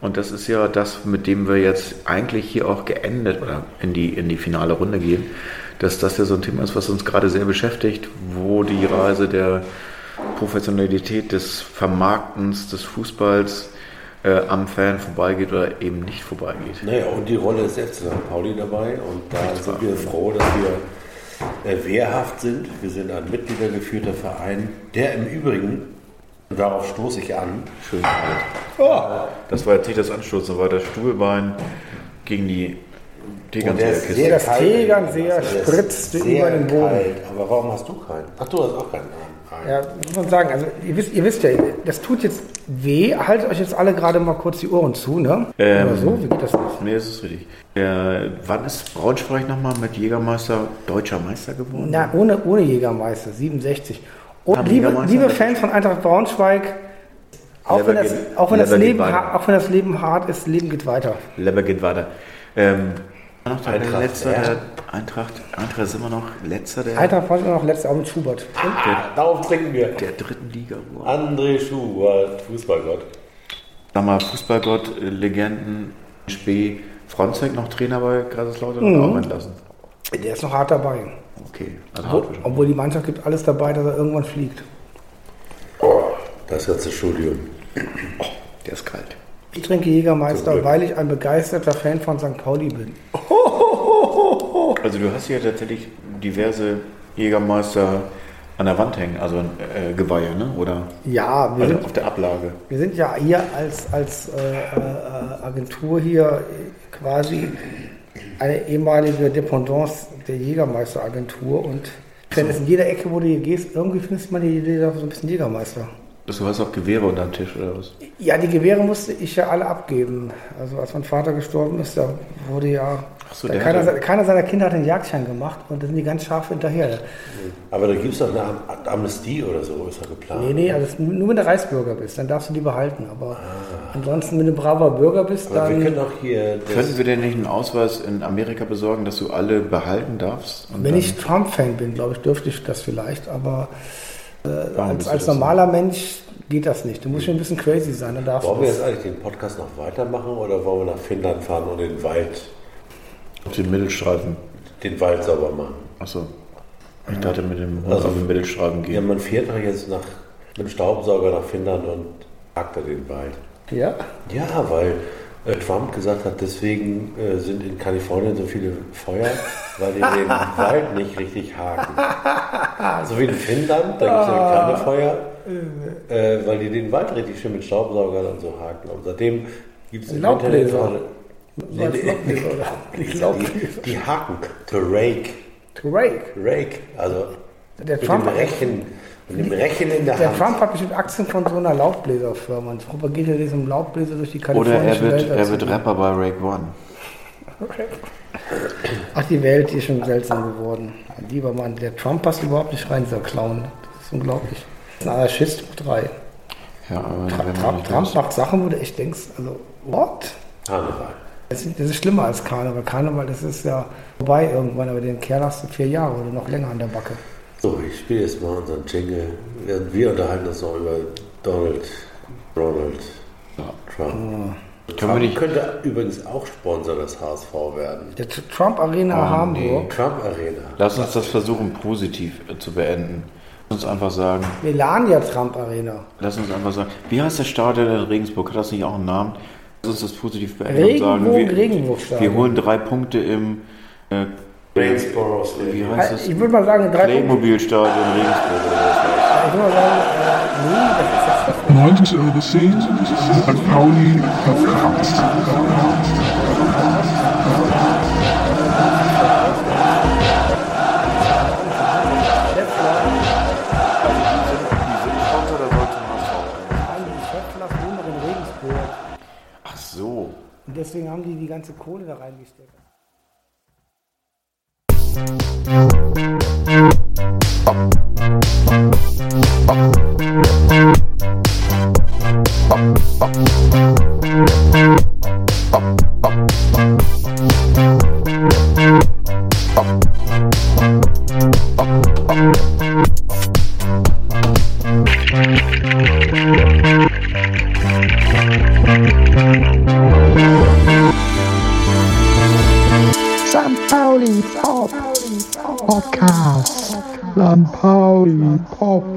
Und das ist ja das, mit dem wir jetzt eigentlich hier auch geendet oder in die, in die finale Runde gehen. Dass das ja so ein Thema ist, was uns gerade sehr beschäftigt, wo die Reise der Professionalität des Vermarktens des Fußballs äh, am Fan vorbeigeht oder eben nicht vorbeigeht. Naja, und die Rolle des FC St. Pauli dabei. Und da sind wir froh, dass wir äh, wehrhaft sind. Wir sind ein mitgliedergeführter Verein, der im Übrigen, darauf stoße ich an, Schön kalt. Das war jetzt nicht das Anstoßen, das war das Stuhlbein gegen die der ist sehr kalt. Tegernseer ist spritzte sehr über den Boden. Kalt. Aber warum hast du keinen? Ach, du hast auch keinen. Ja, muss man sagen, also ihr wisst, ihr wisst ja, das tut jetzt weh. Haltet euch jetzt alle gerade mal kurz die Ohren zu, ne? Ähm, Oder so, wie geht das jetzt? Nee, das ist richtig. Äh, wann ist Braunschweig nochmal mit Jägermeister deutscher Meister geworden? Na, ohne, ohne Jägermeister, 67. Und Haben liebe, liebe Fans von Eintracht Braunschweig, auch wenn, das, geht- auch, wenn das Leben, auch wenn das Leben hart ist, Leben geht weiter. Leber geht weiter. Ähm, noch der Eintracht, letzter, der Eintracht, Eintracht ist immer noch letzter der, Eintracht war immer noch letzter, auch mit Schubert. Und Darauf trinken wir. der dritten Liga. André Schubert, Fußballgott. Sag mal, Fußballgott, äh, Legenden, Spee Fronzek noch Trainer bei Kaiserslautern oder auch entlassen? Der ist noch hart dabei. Okay, also Obwohl, hart obwohl die Mannschaft gibt alles dabei, dass er irgendwann fliegt. Das ganze Studium. Der ist kalt. Ich trinke Jägermeister, weil ich ein begeisterter Fan von St. Pauli bin. Also du hast hier tatsächlich diverse Jägermeister an der Wand hängen, also äh, Geweihe, ne? Oder Ja, wir also sind, auf der Ablage. wir sind ja hier als, als äh, äh, Agentur hier quasi eine ehemalige Dependance der Jägermeister-Agentur und finde, in jeder Ecke, wo du hier gehst, irgendwie findest man die Idee, da so ein bisschen Jägermeister. Du hast auch Gewehre unterm Tisch oder was? Ja, die Gewehre musste ich ja alle abgeben. Also als mein Vater gestorben ist, da wurde ja. Ach so, da der keiner, hatte- keiner seiner Kinder hat den Jagdschein gemacht und da sind die ganz scharf hinterher. Aber da gibt es doch eine Am Amnestie oder so, ist ja geplant. Nee, nee, also nur wenn du Reichsbürger bist, dann darfst du die behalten. Aber ansonsten, wenn du ein braver Bürger bist, Aber wir können dann. auch hier. Das, Könnten wir denn nicht einen Ausweis in Amerika besorgen, dass du alle behalten darfst? Und Wenn dann- ich Trump-Fan bin, glaube ich, dürfte ich das vielleicht. Aber Warum als, als normaler Mensch geht das nicht. Du musst schon ein bisschen crazy sein, dann darfst wollen wir jetzt eigentlich den Podcast noch weitermachen oder wollen wir nach Finnland fahren und den Wald, Auf den Mittelstreifen. den Wald sauber machen? Achso. Ich dachte mit dem Hund Also- auf den Mittelstreifen Ja, gehen. man fährt doch jetzt nach, mit dem Staubsauger nach Finnland und hakt da den Wald. Ja? Ja, weil äh, Trump gesagt hat, deswegen äh, sind in Kalifornien so viele Feuer, weil die den Wald nicht richtig haken. So wie in Finnland, da gibt es ja keine Feuer, äh, weil die den Wald richtig schön mit Staubsaugern und so haken. Und seitdem gibt es im Laubbläser. Internet oder? die, die haken, to rake, Drake. rake, also Der mit Trump, dem Rechen, mit dem Rechen in der, der Hand. Trump hat bestimmt Aktien von so einer Laubbläserfirma und propagiert ja diesem Laubbläser durch die Oder kalifornische er wird, Welt. er wird Rapper bei Rake One. Ach, die Welt die ist schon seltsam geworden. Lieber Mann, der Trump passt überhaupt nicht rein, dieser Clown. Das ist unglaublich. Das ist ein Anarchist hoch drei. Ja, aber Tra Trump, Trump macht Sachen, wo du echt denkst, also, what? Karneval. Das ist, das ist schlimmer als Karneval. Karneval, das ist ja vorbei irgendwann, aber den Kerl hast du vier Jahre oder noch länger an der Backe. So, ich spiele jetzt mal unseren Jingle. Wir, wir unterhalten uns noch über Donald, Ronald Trump. Können wir Trump nicht- könnte übrigens auch Sponsor des HSV werden. Der Trump Arena Oh, Hamburg. Trump Arena. Lass uns das versuchen, positiv äh, zu beenden. Lass uns einfach sagen, Melania Trump Arena. lass uns einfach sagen, wie heißt der Stadion in Regensburg? Hat das nicht auch einen Namen? Lass uns das positiv beenden Regenbogen- und sagen, wir, wir holen drei Punkte im, äh, Greensboro wie heißt das? Ich würde mal sagen, drei. Playmobil-Stadion Regensburg oder was. Ich würde mal sagen, äh, nee, das ist das. 90 Euro 10, St. Pauli verkratzt. Regensburg. Ach so. Und deswegen haben die die ganze Kohle da reingesteckt. St. Pauli Pop Podcast. St. Pauli Pop.